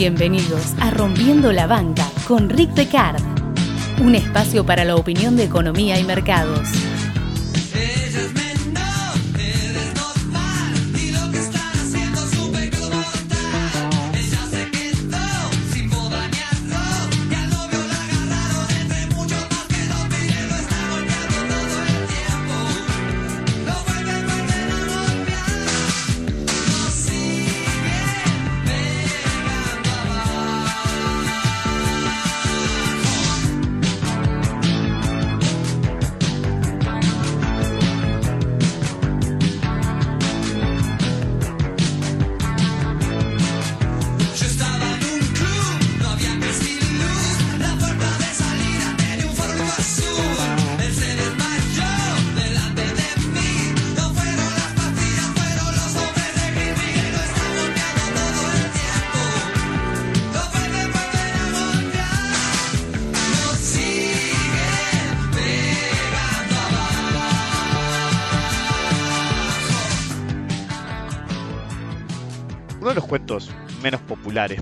Bienvenidos a Rompiendo la Banca con Rick Pecard, un espacio para la opinión de economía y mercados.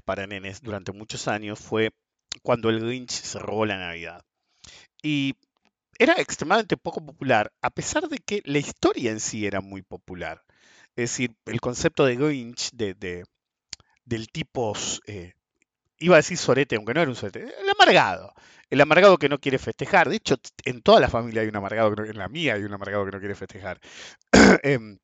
Para nenes durante muchos años fue cuando el Grinch se robó la Navidad. Y era extremadamente poco popular, a pesar de que la historia en sí era muy popular. Es decir, el concepto de Grinch, de, del tipo, eh, iba a decir sorete, aunque no era un sorete, el amargado. El amargado que no quiere festejar. De hecho, en toda la familia hay un amargado, en la mía hay un amargado que no quiere festejar. Em,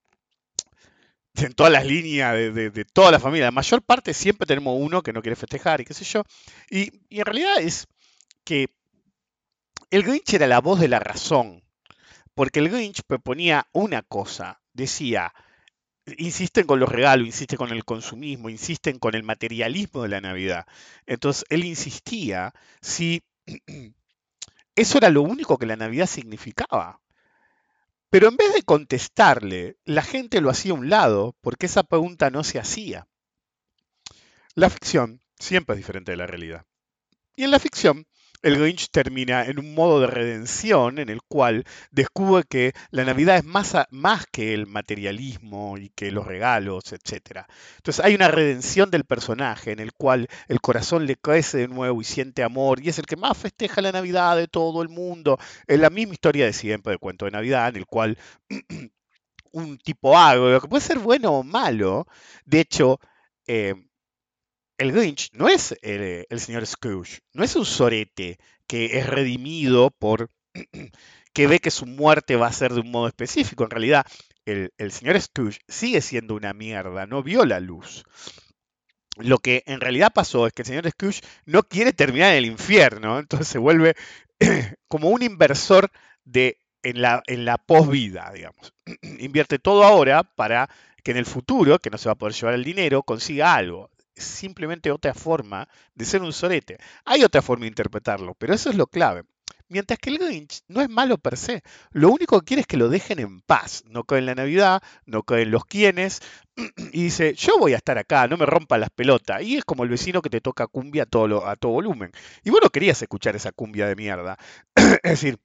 en todas las líneas de, toda la familia. La mayor parte siempre tenemos uno que no quiere festejar y qué sé yo. Y, en realidad es que el Grinch era la voz de la razón. Porque el Grinch proponía una cosa. Decía, insisten con los regalos, insisten con el consumismo, insisten con el materialismo de la Navidad. Entonces él insistía si eso era lo único que la Navidad significaba. Pero en vez de contestarle, la gente lo hacía a un lado porque esa pregunta no se hacía. La ficción siempre es diferente de la realidad. Y en la ficción, el Grinch termina en un modo de redención en el cual descubre que la Navidad es más, más que el materialismo y que los regalos, etc. Entonces hay una redención del personaje en el cual el corazón le crece de nuevo y siente amor y es el que más festeja la Navidad de todo el mundo. Es la misma historia de siempre de cuento de Navidad en el cual un tipo agro, que puede ser bueno o malo, de hecho, eh, el Grinch no es el, señor Scrooge, no es un sorete que es redimido por que ve que su muerte va a ser de un modo específico. En realidad, el, señor Scrooge sigue siendo una mierda, no vio la luz. Lo que en realidad pasó es que el señor Scrooge no quiere terminar en el infierno, entonces se vuelve como un inversor de, en la, en la posvida, digamos. Invierte todo ahora para que en el futuro, que no se va a poder llevar el dinero, consiga algo simplemente otra forma de ser un sorete. Hay otra forma de interpretarlo, pero eso es lo clave. Mientras que el Grinch no es malo per se, lo único que quiere es que lo dejen en paz. No cae en la Navidad, no cae en los quienes, y dice, yo voy a estar acá, no me rompa las pelotas. Y es como el vecino que te toca cumbia a todo, a todo volumen. Y vos no querías escuchar esa cumbia de mierda. es decir,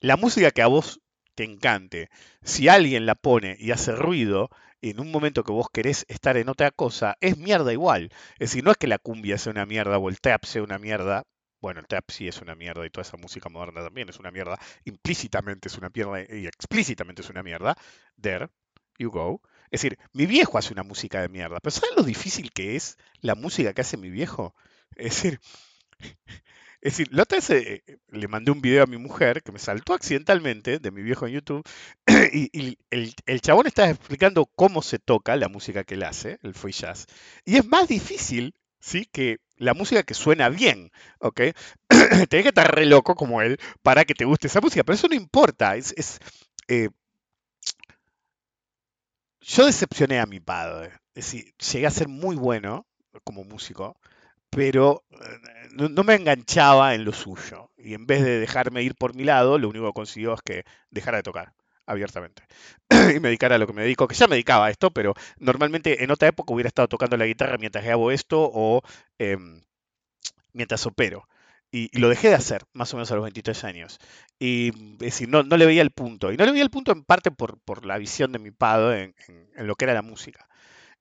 la música que a vos te encante, si alguien la pone y hace ruido, en un momento que vos querés estar en otra cosa, es mierda igual. Es decir, no es que la cumbia sea una mierda o el trap sea una mierda. Bueno, el trap sí es una mierda y toda esa música moderna también es una mierda. Implícitamente es una mierda y explícitamente es una mierda. There you go. Es decir, mi viejo hace una música de mierda. Pero ¿sabes lo difícil que es la música que hace mi viejo? Es decir, es decir, la otra vez eh, le mandé un video a mi mujer que me saltó accidentalmente de mi viejo en YouTube y, el, chabón estaba explicando cómo se toca la música que él hace, el free jazz. Y es más difícil, ¿sí? Que la música que suena bien, ¿ok? Tenés que estar re loco como él para que te guste esa música, pero eso no importa. Es, eh, yo decepcioné a mi padre. Es decir, llegué a ser muy bueno como músico, pero eh, no, me enganchaba en lo suyo. Y en vez de dejarme ir por mi lado, lo único que consiguió es que dejara de tocar abiertamente y me dedicara a lo que me dedico, que ya me dedicaba a esto, pero normalmente en otra época hubiera estado tocando la guitarra mientras hago esto o em, mientras opero. Y, lo dejé de hacer, más o menos a los 23 años. Y es decir, no, no le veía el punto. Y no le veía el punto en parte por, por la visión de mi padre en, lo que era la música.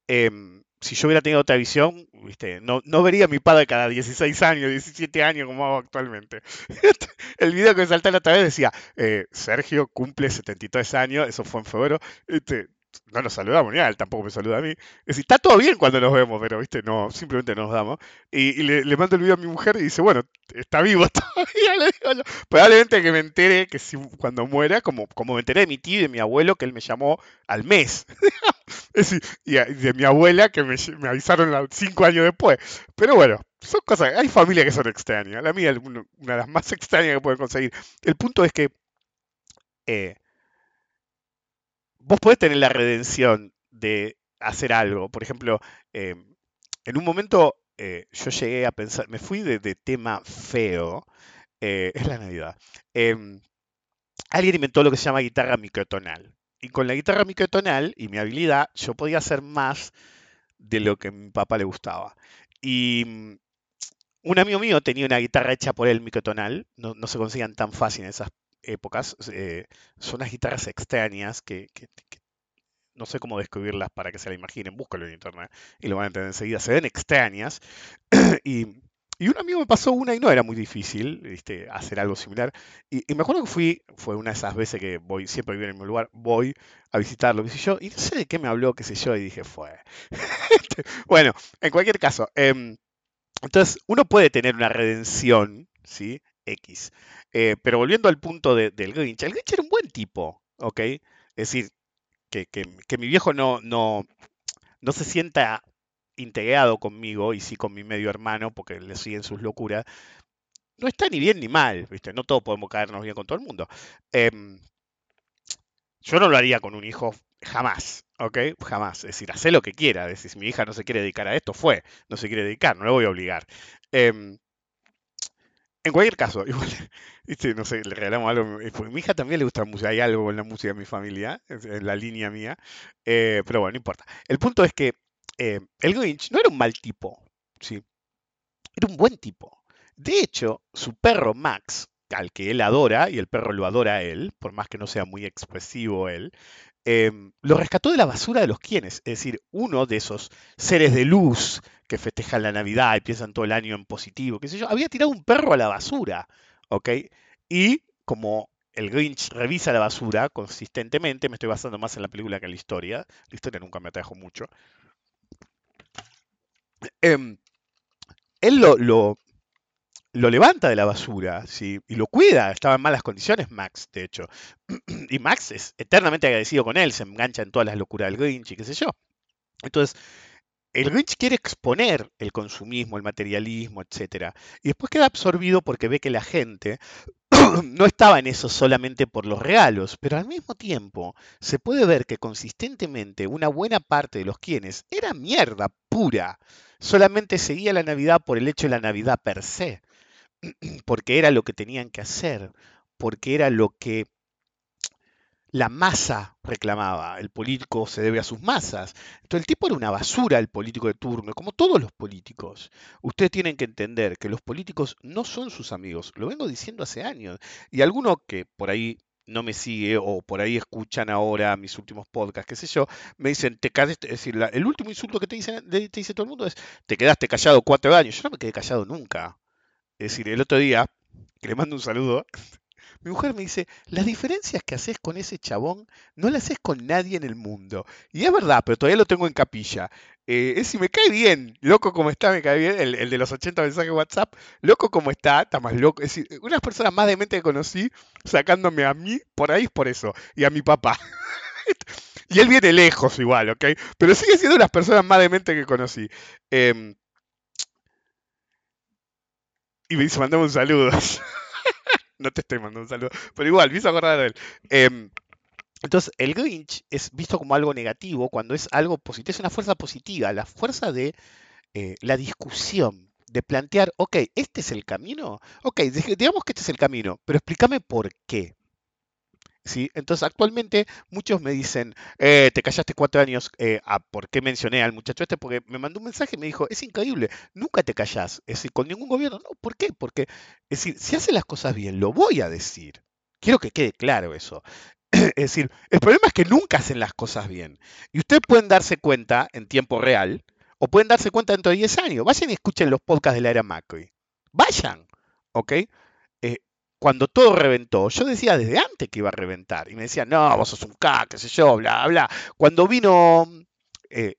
Em, si yo hubiera tenido otra visión, ¿viste? No, no vería a mi padre cada 16 años, 17 años como hago actualmente. el video que me salté la otra vez decía, eh, Sergio cumple 73 años, eso fue en febrero, este, no nos saludamos, ni a él tampoco me saluda a mí. Es decir, está todo bien cuando nos vemos, pero viste, no, simplemente nos damos. Y, le, mando el video a mi mujer y dice, bueno, está vivo todavía. Probablemente que me entere que cuando muera, como, como me enteré de mi tío y de mi abuelo, que él me llamó al mes. es decir, y de mi abuela, que me, avisaron cinco años después. Pero bueno, son cosas, hay familias que son extrañas. La mía es una de las más extrañas que pueden conseguir. El punto es que... Eh, vos podés tener la redención de hacer algo. Por ejemplo, em, en un momento eh, yo llegué a pensar, me fui de, tema feo, eh, es la Navidad. Em, alguien inventó lo que se llama guitarra microtonal. Y con la guitarra microtonal y mi habilidad, yo podía hacer más de lo que a mi papá le gustaba. Y mm, un amigo mío tenía una guitarra hecha por él microtonal, no, no se conseguían tan fácil en esas épocas, eh, son las guitarras extrañas que, no sé cómo describirlas para que se la imaginen, búscalo en internet y lo van a entender enseguida, se ven extrañas y, un amigo me pasó una y no era muy difícil ¿viste? hacer algo similar. Y, me acuerdo que fui, fue una de esas veces que voy, siempre vivo en el mismo lugar, voy a visitarlo, yo, y no sé de qué me habló, qué sé yo, y dije, fue. bueno, en cualquier caso, em, entonces uno puede tener una redención, ¿sí? X. Eh, pero volviendo al punto del Grinch, el Grinch era un buen tipo, ¿ok? Es decir, que, mi viejo no, no, no se sienta integrado conmigo y sí con mi medio hermano, porque le siguen sus locuras, no está ni bien ni mal, ¿viste? No todos podemos caernos bien con todo el mundo. Em, yo no lo haría con un hijo jamás, ¿ok? Jamás. Es decir, hace lo que quiera. Decir, si mi hija no se quiere dedicar a esto, fue. No se quiere dedicar, no le voy a obligar. Em, en cualquier caso, igual, no sé, le regalamos algo. Eh, porque a mi hija también le gusta la música, hay algo con la música de mi familia, en la línea mía. Eh, pero bueno, no importa. El punto es que eh, el Grinch no era un mal tipo, ¿sí? Era un buen tipo. De hecho, su perro Max, al que él adora, y el perro lo adora a él, por más que no sea muy expresivo él, Em, lo rescató de la basura de los quienes, es decir, uno de esos seres de luz que festejan la Navidad y piensan todo el año en positivo, qué sé yo, había tirado un perro a la basura, ¿ok? Y como el Grinch revisa la basura consistentemente, me estoy basando más en la película que en la historia, la historia nunca me atrajo mucho, em, él lo, lo levanta de la basura ¿sí? y lo cuida. Estaba en malas condiciones Max, de hecho. y Max es eternamente agradecido con él, se engancha en todas las locuras del Grinch y qué sé yo. Entonces, el Grinch quiere exponer el consumismo, el materialismo, etc. Y después queda absorbido porque ve que la gente no estaba en eso solamente por los regalos, pero al mismo tiempo se puede ver que consistentemente una buena parte de los quienes era mierda pura, solamente seguía la Navidad por el hecho de la Navidad per se. Porque era lo que tenían que hacer, porque era lo que la masa reclamaba. El político se debe a sus masas. Entonces el tipo era una basura, el político de turno, como todos los políticos. Ustedes tienen que entender que los políticos no son sus amigos. Lo vengo diciendo hace años. Y alguno que por ahí no me sigue o por ahí escuchan ahora mis últimos podcasts, qué sé yo, me dicen, te quedaste, es decir, el último insulto que te dice, te dice todo el mundo es, te quedaste callado cuatro años. Yo no me quedé callado nunca. Es decir, el otro día, que le mando un saludo, mi mujer me dice, las diferencias que haces con ese chabón no las haces con nadie en el mundo. Y es verdad, pero todavía lo tengo en capilla. Eh, es si me cae bien, loco como está, me cae bien, el, de los 80 mensajes de WhatsApp, loco como está, está más loco. Es decir, unas personas más de mente que conocí, sacándome a mí, por ahí es por eso, y a mi papá. y él viene lejos igual, ¿ok? Pero sigue siendo las personas más de mente que conocí. Em, y me dice, mandame un saludo. no te estoy mandando un saludo, pero igual, me hizo acordar de él. Em, entonces, el Grinch es visto como algo negativo cuando es algo positivo, es una fuerza positiva, la fuerza de eh, la discusión, de plantear, ok, este es el camino, ok, digamos que este es el camino, pero explícame por qué. ¿Sí? Entonces, actualmente muchos me dicen, eh, te callaste cuatro años, eh, ¿por qué mencioné al muchacho este? Porque me mandó un mensaje y me dijo, es increíble, nunca te callás. Es decir, con ningún gobierno, no, ¿por qué? Porque, es decir, si hace las cosas bien, lo voy a decir. Quiero que quede claro eso. es decir, el problema es que nunca hacen las cosas bien. Y ustedes pueden darse cuenta en tiempo real, o pueden darse cuenta dentro de 10 años. Vayan y escuchen los podcasts de la era Macri. Vayan, ¿ok? Cuando todo reventó, yo decía desde antes que iba a reventar. Y me decían, no, vos sos un K, qué sé yo, bla, bla. Cuando vino eh,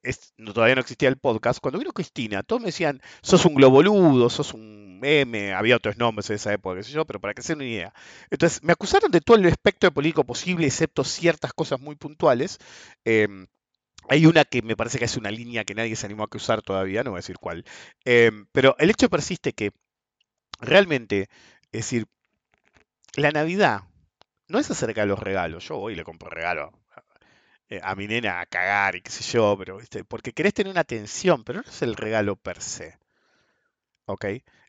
todavía no existía el podcast, cuando vino Cristina, todos me decían, sos un globoludo, sos un M, había otros nombres en esa época, qué sé yo, pero para que se den una idea. Entonces, me acusaron de todo el espectro político posible, excepto ciertas cosas muy puntuales. Em, hay una que me parece que es una línea que nadie se animó a acusar todavía, no voy a decir cuál. Em, pero el hecho persiste que realmente, es decir, la Navidad no es acerca de los regalos. Yo voy y le compro regalo eh, a mi nena a cagar y qué sé yo, pero porque querés tener una atención, pero no es el regalo per se. ¿Ok?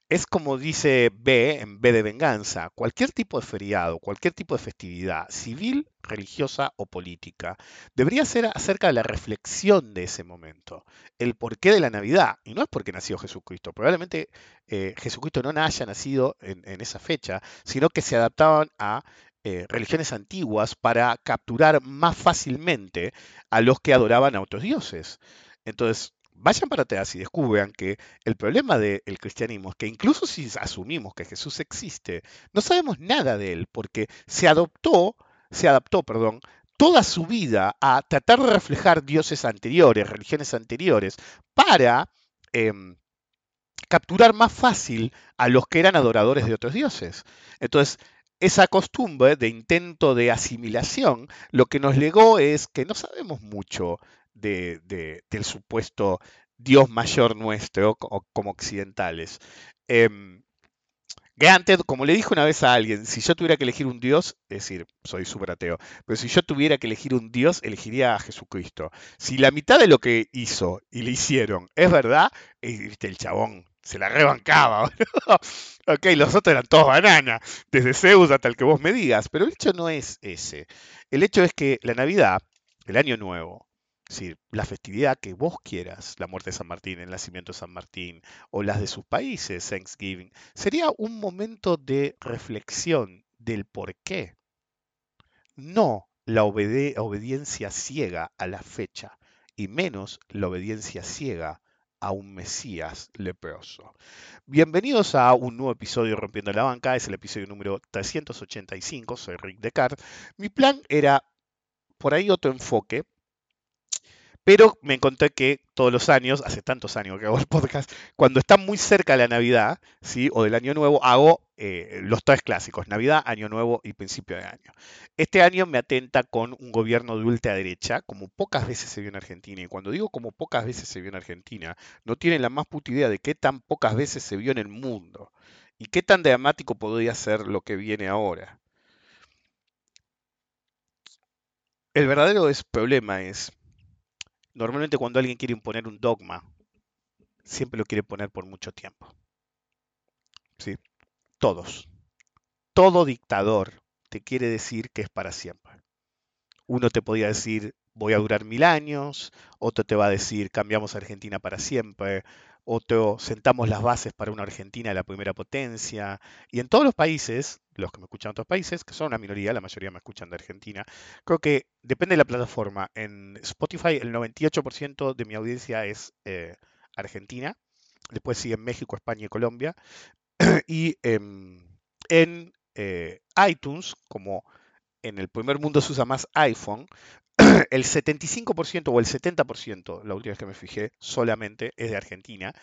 Es como dice B en B de venganza, cualquier tipo de feriado, cualquier tipo de festividad, civil, religiosa o política, debería ser acerca de la reflexión de ese momento, el porqué de la Navidad. Y no es porque nació Jesucristo, probablemente eh, Jesucristo no haya nacido en, esa fecha, sino que se adaptaban a eh, religiones antiguas para capturar más fácilmente a los que adoraban a otros dioses. Entonces, vayan para atrás y descubran que el problema del cristianismo es que incluso si asumimos que Jesús existe, no sabemos nada de él porque se adoptó, se adaptó, perdón, toda su vida a tratar de reflejar dioses anteriores, religiones anteriores, para em, capturar más fácil a los que eran adoradores de otros dioses. Entonces, esa costumbre de intento de asimilación lo que nos legó es que no sabemos mucho de, del supuesto Dios mayor nuestro como occidentales. Eh, como le dije una vez a alguien, si yo tuviera que elegir un Dios, es decir, soy súper ateo, pero si yo tuviera que elegir un Dios, elegiría a Jesucristo. Si la mitad de lo que hizo y le hicieron es verdad, viste, el chabón se la rebancaba. ok, los otros eran todos banana, desde Zeus hasta el que vos me digas, pero el hecho no es ese. El hecho es que la Navidad, el Año Nuevo, decir, la festividad que vos quieras, la muerte de San Martín, el nacimiento de San Martín, o las de sus países, Thanksgiving, sería un momento de reflexión del por qué. No la obediencia ciega a la fecha, y menos la obediencia ciega a un Mesías leproso. Bienvenidos a un nuevo episodio de Rompiendo la Banca, es el episodio número 385, soy Rick Descartes. Mi plan era por ahí otro enfoque, pero me encontré que todos los años, hace tantos años que hago el podcast, cuando está muy cerca la Navidad, ¿sí? o del Año Nuevo, hago eh, los tres clásicos, Navidad, Año Nuevo y principio de año. Este año me atenta con un gobierno de ultraderecha, como pocas veces se vio en Argentina. Y cuando digo como pocas veces se vio en Argentina, no tienen la más puta idea de qué tan pocas veces se vio en el mundo. Y qué tan dramático podría ser lo que viene ahora. El verdadero problema es Normalmente cuando alguien quiere imponer un dogma, siempre lo quiere poner por mucho tiempo. ¿Sí? Todos. Todo dictador te quiere decir que es para siempre. Uno te podría decir voy a durar mil años, otro te va a decir cambiamos a Argentina para siempre, otro sentamos las bases para una Argentina de la primera potencia. Y en todos los países, los que me escuchan en otros países, que son una minoría, la mayoría me escuchan de Argentina, creo que depende de la plataforma. En Spotify el 98% de mi audiencia es eh, argentina, después siguen México, España y Colombia. y em, en eh, iTunes, como en el primer mundo se usa más iPhone, el 75% o el 70%, la última vez que me fijé, solamente es de Argentina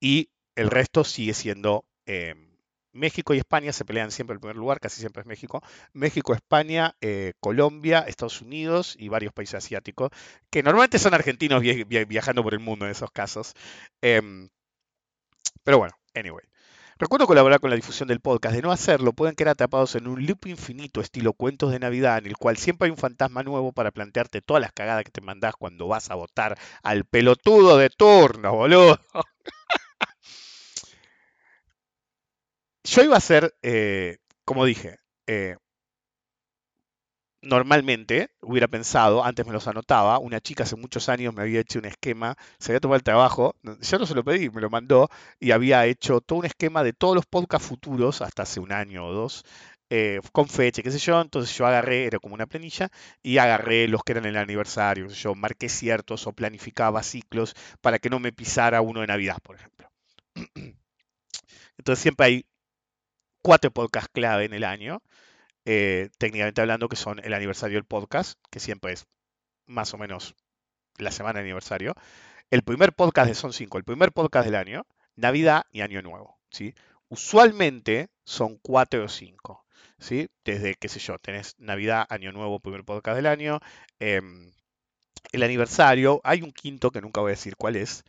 y el resto sigue siendo em, México y España se pelean siempre el primer lugar, casi siempre es México. México, España, eh, Colombia, Estados Unidos y varios países asiáticos, que normalmente son argentinos viajando por el mundo en esos casos. Em, pero bueno, anyway. Recuerdo colaborar con la difusión del podcast. De no hacerlo, pueden quedar atrapados en un loop infinito estilo cuentos de Navidad, en el cual siempre hay un fantasma nuevo para plantearte todas las cagadas que te mandás cuando vas a votar al pelotudo de turno, boludo. Yo iba a ser, eh, como dije, eh, normalmente hubiera pensado, antes me los anotaba, una chica hace muchos años me había hecho un esquema, se había tomado el trabajo, yo no se lo pedí, me lo mandó y había hecho todo un esquema de todos los podcasts futuros, hasta hace un año o dos, eh, con fecha, qué sé yo. Entonces yo agarré, era como una planilla, y agarré los que eran el aniversario, yo marqué ciertos o planificaba ciclos para que no me pisara uno de Navidad, por ejemplo. Entonces siempre hay cuatro podcasts clave en el año, eh, técnicamente hablando, que son el aniversario del podcast, que siempre es más o menos la semana de aniversario. El primer podcast de son cinco, el primer podcast del año, Navidad y Año Nuevo. ¿sí? Usualmente son cuatro o cinco. ¿sí? Desde, qué sé yo, tenés Navidad, Año Nuevo, primer podcast del año. Em, el aniversario, hay un quinto que nunca voy a decir cuál es.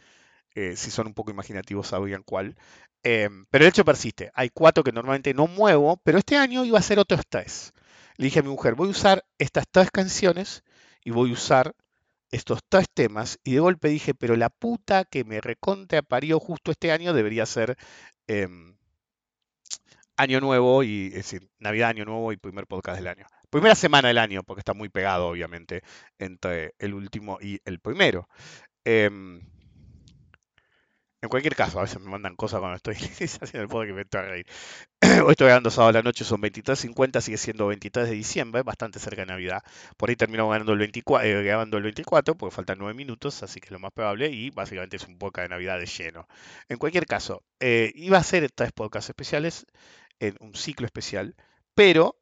Eh, si son un poco imaginativos sabrían cuál. Em, pero el hecho persiste. Hay cuatro que normalmente no muevo, pero este año iba a ser otros tres. Le dije a mi mujer, voy a usar estas tres canciones y voy a usar estos tres temas. Y de golpe dije, pero la puta que me reconte parió justo este año debería ser em, Año Nuevo y, Navidad, Año Nuevo y primer podcast del año. Primera semana del año, porque está muy pegado, obviamente, entre el último y el primero. En cualquier caso, a veces me mandan cosas cuando estoy haciendo el podcast que me estoy a reír. Hoy estoy grabando sábado a la noche, son 23.50, sigue siendo 23 de diciembre, bastante cerca de Navidad. Por ahí termino ganando el 24, eh, grabando el 24, porque faltan 9 minutos, así que es lo más probable, y básicamente es un podcast de Navidad de lleno. En cualquier caso, eh, iba a hacer tres podcasts especiales, en un ciclo especial, pero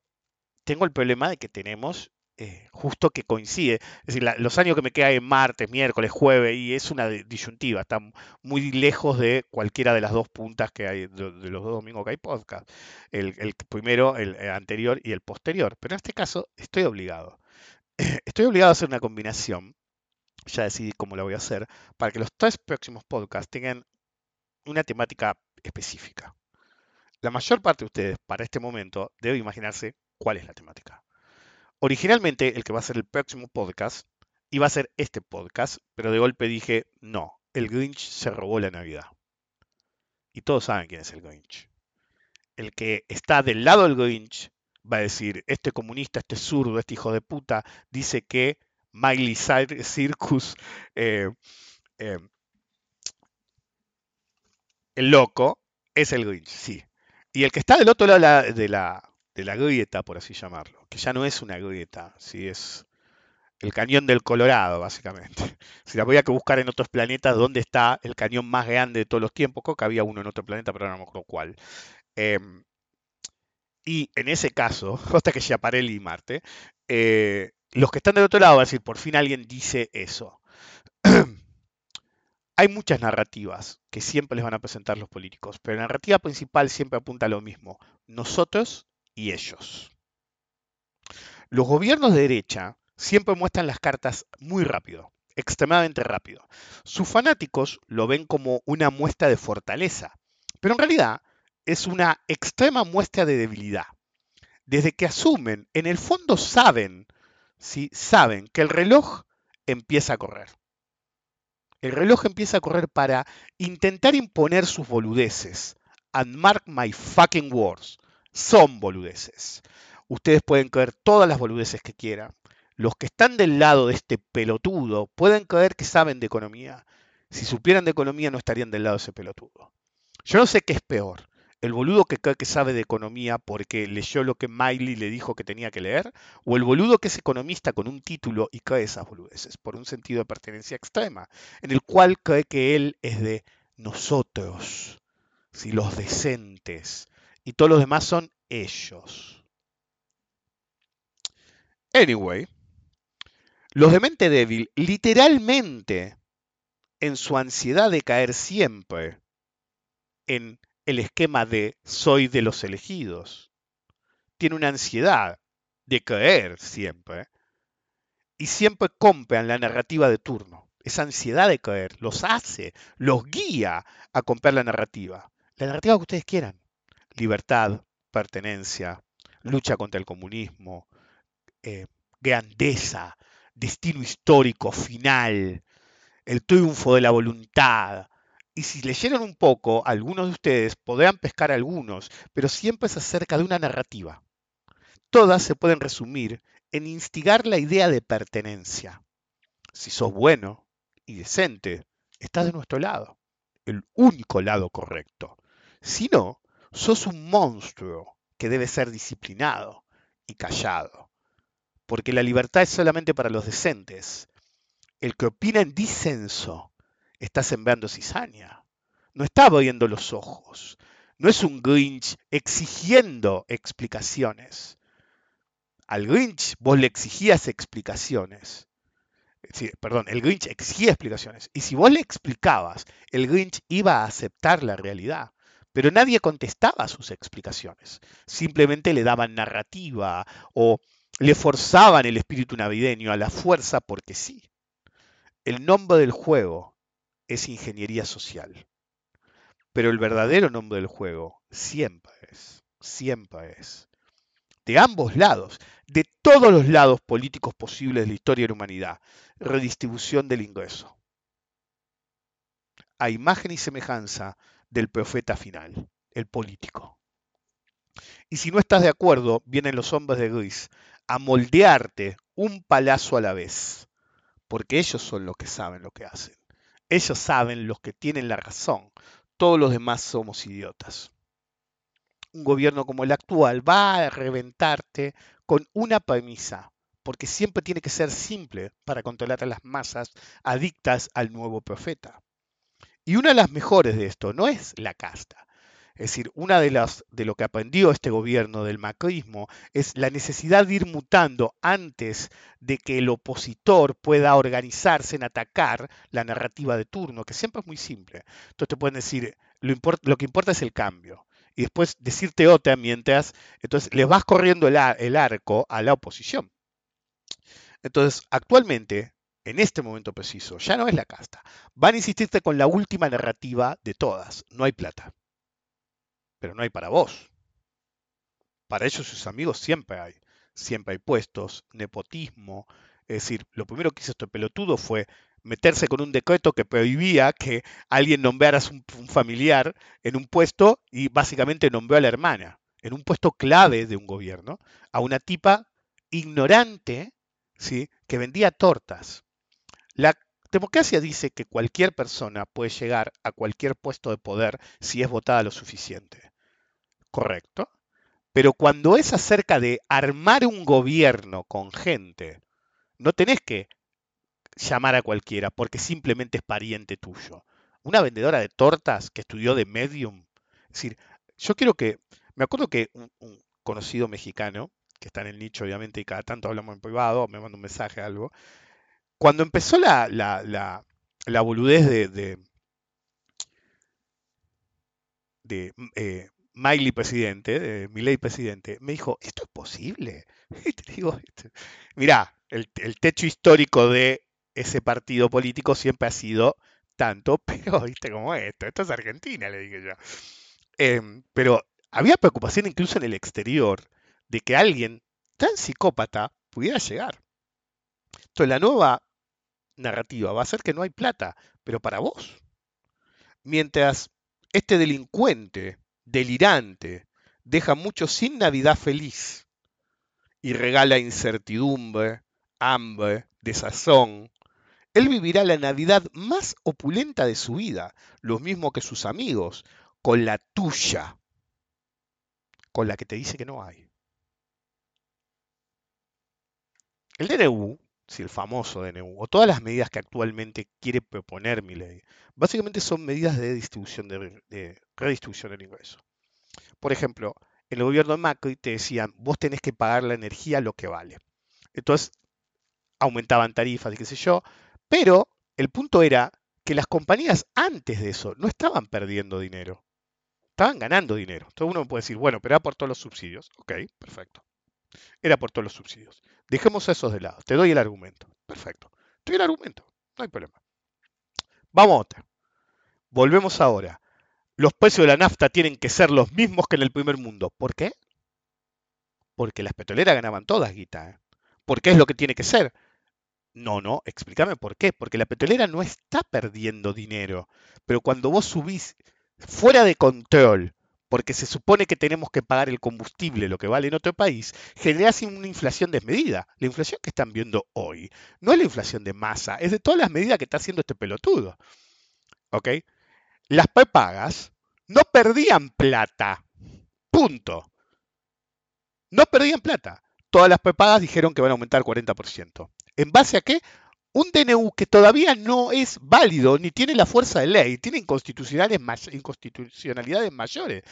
tengo el problema de que tenemos eh, justo que coincide. Es decir, los años que me quedan en martes, miércoles, jueves, y es una disyuntiva, está muy lejos de cualquiera de las dos puntas que hay, de, los dos domingos que hay podcast. El, primero, el, anterior y el posterior. Pero en este caso estoy obligado. Estoy obligado a hacer una combinación, ya decidí cómo la voy a hacer, para que los tres próximos podcasts tengan una temática específica. La mayor parte de ustedes, para este momento, debe imaginarse cuál es la temática. Originalmente, el que va a ser el próximo podcast iba a ser este podcast, pero de golpe dije, no, el Grinch se robó la Navidad. Y todos saben quién es el Grinch. El que está del lado del Grinch va a decir, este comunista, este zurdo, este hijo de puta, dice que Miley Circus, eh, eh, el loco, es el Grinch, sí. Y el que está del otro lado de la, de la grieta, por así llamarlo, que ya no es una grieta, ¿sí? es el cañón del Colorado, básicamente. Si la voy a buscar en otros planetas dónde está el cañón más grande de todos los tiempos, creo que había uno en otro planeta, pero no me acuerdo cuál. Em, y en ese caso, hasta que Schiaparelli y Marte, eh, los que están del otro lado van a decir, por fin alguien dice eso. Hay muchas narrativas que siempre les van a presentar los políticos, pero la narrativa principal siempre apunta a lo mismo. Nosotros y ellos. Los gobiernos de derecha siempre muestran las cartas muy rápido, extremadamente rápido. Sus fanáticos lo ven como una muestra de fortaleza, pero en realidad es una extrema muestra de debilidad. Desde que asumen, en el fondo saben, ¿sí? saben que el reloj empieza a correr. El reloj empieza a correr para intentar imponer sus boludeces. And mark my fucking words son boludeces. Ustedes pueden creer todas las boludeces que quieran. Los que están del lado de este pelotudo pueden creer que saben de economía. Si supieran de economía no estarían del lado de ese pelotudo. Yo no sé qué es peor. ¿El boludo que cree que sabe de economía porque leyó lo que Miley le dijo que tenía que leer? ¿O el boludo que es economista con un título y cree esas boludeces por un sentido de pertenencia extrema, en el cual cree que él es de nosotros, si los decentes, y todos los demás son ellos. Anyway, los de mente débil, literalmente, en su ansiedad de caer siempre en el esquema de soy de los elegidos, tiene una ansiedad de caer siempre y siempre compran la narrativa de turno. Esa ansiedad de caer los hace, los guía a comprar la narrativa. La narrativa que ustedes quieran libertad, pertenencia, lucha contra el comunismo, eh, grandeza, destino histórico final, el triunfo de la voluntad. Y si leyeron un poco, algunos de ustedes podrán pescar algunos, pero siempre es acerca de una narrativa. Todas se pueden resumir en instigar la idea de pertenencia. Si sos bueno y decente, estás de nuestro lado, el único lado correcto. Si no, sos un monstruo que debe ser disciplinado y callado, porque la libertad es solamente para los decentes. El que opina en disenso está sembrando cizaña, no está abriendo los ojos, no es un Grinch exigiendo explicaciones. Al Grinch vos le exigías explicaciones. perdón, el Grinch exigía explicaciones. Y si vos le explicabas, el Grinch iba a aceptar la realidad. Pero nadie contestaba sus explicaciones. Simplemente le daban narrativa o le forzaban el espíritu navideño a la fuerza porque sí. El nombre del juego es ingeniería social. Pero el verdadero nombre del juego siempre es, siempre es, de ambos lados, de todos los lados políticos posibles de la historia de la humanidad, redistribución del ingreso. A imagen y semejanza del profeta final, el político. Y si no estás de acuerdo, vienen los hombres de gris a moldearte un palazo a la vez, porque ellos son los que saben lo que hacen. Ellos saben los que tienen la razón, todos los demás somos idiotas. Un gobierno como el actual va a reventarte con una premisa, porque siempre tiene que ser simple para controlar a las masas adictas al nuevo profeta. Y una de las mejores de esto no es la casta. Es decir, una de las de lo que aprendió este gobierno del macrismo es la necesidad de ir mutando antes de que el opositor pueda organizarse en atacar la narrativa de turno, que siempre es muy simple. Entonces te pueden decir, lo, que importa es el cambio. Y después decirte otra mientras, entonces le vas corriendo el arco a la oposición. Entonces, actualmente, en este momento preciso, ya no es la casta. Van a insistirte con la última narrativa de todas. No hay plata. Pero no hay para vos. Para ellos sus amigos siempre hay. Siempre hay puestos, nepotismo. Es decir, lo primero que hizo este pelotudo fue meterse con un decreto que prohibía que alguien nombrara a un, familiar en un puesto y básicamente nombró a la hermana, en un puesto clave de un gobierno, a una tipa ignorante, ¿sí? que vendía tortas. La democracia dice que cualquier persona puede llegar a cualquier puesto de poder si es votada lo suficiente. ¿Correcto? Pero cuando es acerca de armar un gobierno con gente, no tenés que llamar a cualquiera porque simplemente es pariente tuyo. Una vendedora de tortas que estudió de medium. Es decir, yo quiero que, me acuerdo que un, conocido mexicano, que está en el nicho obviamente y cada tanto hablamos en privado, me manda un mensaje, algo, cuando empezó la, la, boludez de, de, eh, Miley presidente, de Miley presidente, me dijo, ¿esto es posible? Te digo, mirá, el, techo histórico de ese partido político siempre ha sido tanto, pero viste cómo es esto, esto es Argentina, le dije yo. Eh, pero había preocupación incluso en el exterior de que alguien tan psicópata pudiera llegar. Entonces la nueva narrativa va a ser que no hay plata, pero para vos. Mientras este delincuente, delirante, deja mucho sin Navidad feliz y regala incertidumbre, hambre, desazón, él vivirá la Navidad más opulenta de su vida, lo mismo que sus amigos, con la tuya, con la que te dice que no hay. El DNU si el famoso DNU, o todas las medidas que actualmente quiere proponer mi ley, básicamente son medidas de, distribución de, redistribución del ingreso. Por ejemplo, en el gobierno de Macri te decían, vos tenés que pagar la energía lo que vale. Entonces, aumentaban tarifas y qué sé yo, pero el punto era que las compañías antes de eso no estaban perdiendo dinero, estaban ganando dinero. Entonces uno puede decir, bueno, pero era por todos los subsidios. Ok, perfecto. Era por todos los subsidios. Dejemos esos de lado. Te doy el argumento. Perfecto. Te doy el argumento. No hay problema. Vamos a otra. Volvemos ahora. Los precios de la nafta tienen que ser los mismos que en el primer mundo. ¿Por qué? Porque las petroleras ganaban todas guita. ¿eh? ¿Por qué es lo que tiene que ser? No, no, explícame por qué. Porque la petrolera no está perdiendo dinero. Pero cuando vos subís fuera de control porque se supone que tenemos que pagar el combustible, lo que vale en otro país, genera una inflación desmedida. La inflación que están viendo hoy no es la inflación de masa, es de todas las medidas que está haciendo este pelotudo. ¿Ok? Las prepagas no perdían plata. Punto. no perdían plata. Todas las prepagas dijeron que van a aumentar 40%. ¿En base a qué? Un DNU que todavía no es válido ni tiene la fuerza de ley, tiene inconstitucionalidades mayores.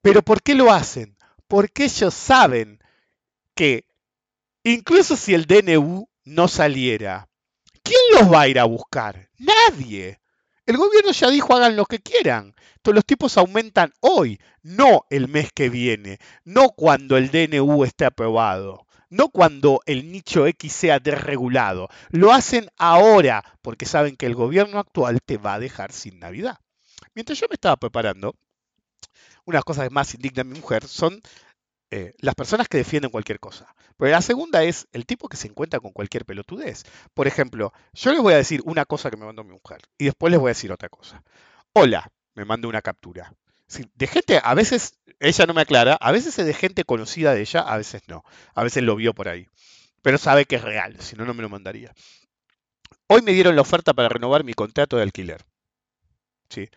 Pero ¿por qué lo hacen? Porque ellos saben que incluso si el DNU no saliera, ¿quién los va a ir a buscar? Nadie. El gobierno ya dijo hagan lo que quieran. Entonces los tipos aumentan hoy, no el mes que viene, no cuando el DNU esté aprobado, no cuando el nicho X sea desregulado. Lo hacen ahora porque saben que el gobierno actual te va a dejar sin Navidad. Mientras yo me estaba preparando, una cosas que más indigna a mi mujer son eh, las personas que defienden cualquier cosa. Pero la segunda es el tipo que se encuentra con cualquier pelotudez. Por ejemplo, yo les voy a decir una cosa que me mandó mi mujer y después les voy a decir otra cosa. Hola, me manda una captura. De gente, a veces ella no me aclara, a veces es de gente conocida de ella, a veces no. A veces lo vio por ahí. Pero sabe que es real, si no, no me lo mandaría. Hoy me dieron la oferta para renovar mi contrato de alquiler. ¿Sí?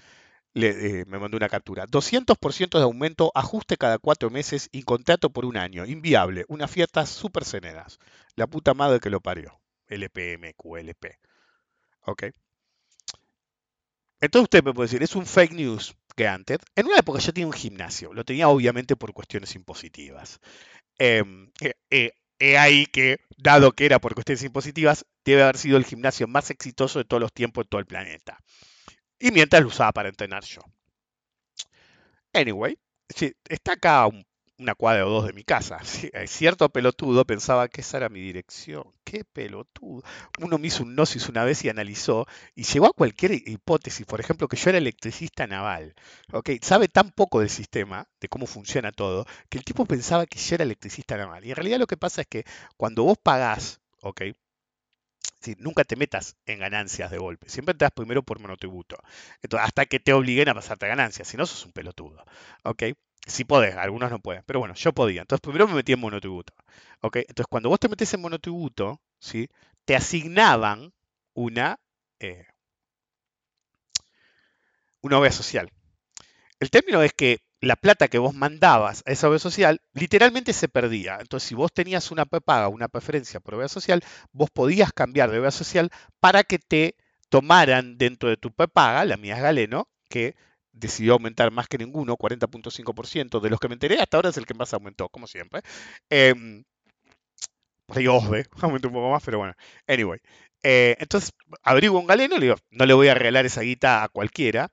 le, eh, me mandó una captura. 200% de aumento, ajuste cada cuatro meses y contrato por un año. Inviable. Unas fiestas súper ceneras. La puta madre que lo parió. LPM, QLP. ¿Ok? Entonces usted me puede decir, es un fake news antes. En una época yo tenía un gimnasio. Lo tenía obviamente por cuestiones impositivas. Em, eh, eh, ahí que, dado que era por cuestiones impositivas, debe haber sido el gimnasio más exitoso de todos los tiempos de todo el planeta. Y mientras lo usaba para entrenar yo. Anyway, está acá una cuadra o dos de mi casa. Cierto pelotudo pensaba que esa era mi dirección. Qué pelotudo. Uno me hizo un gnosis una vez y analizó y llegó a cualquier hipótesis. Por ejemplo, que yo era electricista naval. ¿okay? Sabe tan poco del sistema, de cómo funciona todo, que el tipo pensaba que yo era electricista naval. Y en realidad lo que pasa es que cuando vos pagás, ¿ok? nunca te metas en ganancias de golpe. Siempre das primero por monotributo. Entonces, hasta que te obliguen a pasarte ganancias. Si no, sos un pelotudo. ¿Ok? Si podés, algunos no pueden. Pero bueno, yo podía. Entonces, primero me metí en monotributo. ¿Ok? Entonces, cuando vos te metes en monotributo, ¿sí? Te asignaban una, eh, una obra social. El término es que la plata que vos mandabas a esa obra social literalmente se perdía. Entonces, si vos tenías una paga, una preferencia por obra social, vos podías cambiar de obra social para que te tomaran dentro de tu paga, la mía es Galeno, que decidió aumentar más que ninguno, 40.5%, de los que me enteré hasta ahora es el que más aumentó, como siempre. Por ahí aumentó un poco más, pero bueno. Anyway. Eh, entonces, abrigo un galeno, le digo, no le voy a regalar esa guita a cualquiera.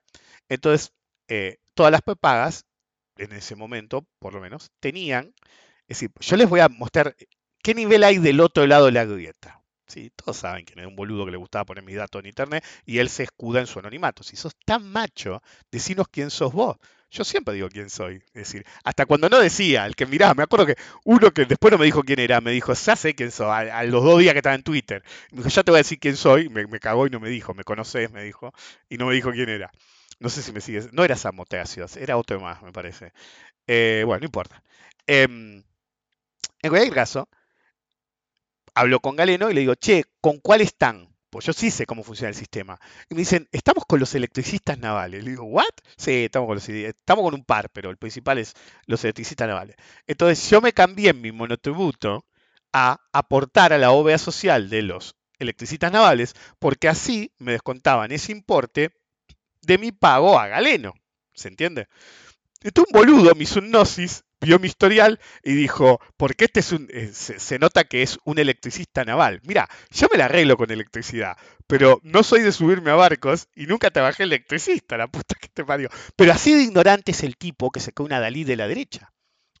Entonces, eh, todas las prepagas en ese momento, por lo menos, tenían, es decir, yo les voy a mostrar qué nivel hay del otro lado de la grieta. ¿Sí? Todos saben que es un boludo que le gustaba poner mis datos en internet y él se escuda en su anonimato. Si sos tan macho, decinos quién sos vos. Yo siempre digo quién soy. Es decir, hasta cuando no decía, el que miraba, me acuerdo que uno que después no me dijo quién era, me dijo, ya sé quién soy, a, los dos días que estaba en Twitter. Me dijo, ya te voy a decir quién soy, me, me cagó y no me dijo, me conoces, me dijo, y no me dijo quién era. No sé si me sigues. No era Samoteacios, era otro más, me parece. Eh, bueno, no importa. Em, en cualquier caso, hablo con Galeno y le digo, che, ¿con cuál están? Pues yo sí sé cómo funciona el sistema. Y me dicen, estamos con los electricistas navales. Le digo, ¿what? Sí, estamos con, un par, pero el principal es los electricistas navales. Entonces yo me cambié mi monotributo a aportar a la OVA social de los electricistas navales, porque así me descontaban ese importe de mi pago a Galeno. ¿Se entiende? Entonces un boludo, mi subnosis, vio mi historial y dijo, porque este es un, eh, se, nota que es un electricista naval. Mira, yo me la arreglo con electricidad, pero no soy de subirme a barcos y nunca trabajé electricista, la puta que te parió. Pero así de ignorante es el tipo que se quedó una Dalí de la derecha.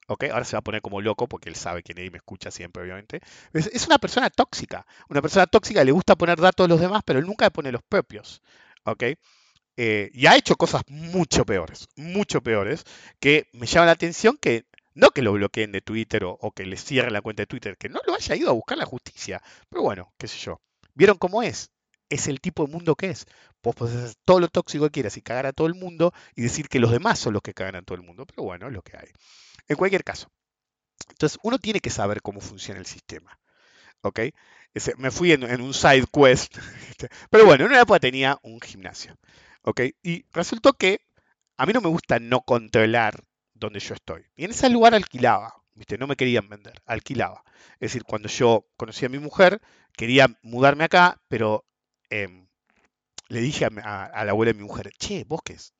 ¿Ok? Ahora se va a poner como loco porque él sabe que nadie me escucha siempre, obviamente. Es, una persona tóxica. Una persona tóxica le gusta poner datos de los demás, pero él nunca pone los propios. ¿Ok? Eh, y ha hecho cosas mucho peores, mucho peores, que me llama la atención que no que lo bloqueen de Twitter o, que le cierren la cuenta de Twitter, que no lo haya ido a buscar la justicia. Pero bueno, qué sé yo. ¿Vieron cómo es? Es el tipo de mundo que es. Vos podés hacer todo lo tóxico que quieras y cagar a todo el mundo y decir que los demás son los que cagan a todo el mundo. Pero bueno, es lo que hay. En cualquier caso. Entonces, uno tiene que saber cómo funciona el sistema. ¿Ok? me fui en, en un side quest. Pero bueno, en una época tenía un gimnasio. Y resultó que a mí no me gusta no controlar donde yo estoy. Y en ese lugar alquilaba, ¿viste? No me querían vender, alquilaba. Es decir, cuando yo conocí a mi mujer, quería mudarme acá, pero em, le dije a, a, la abuela de mi mujer, che, vos qué es,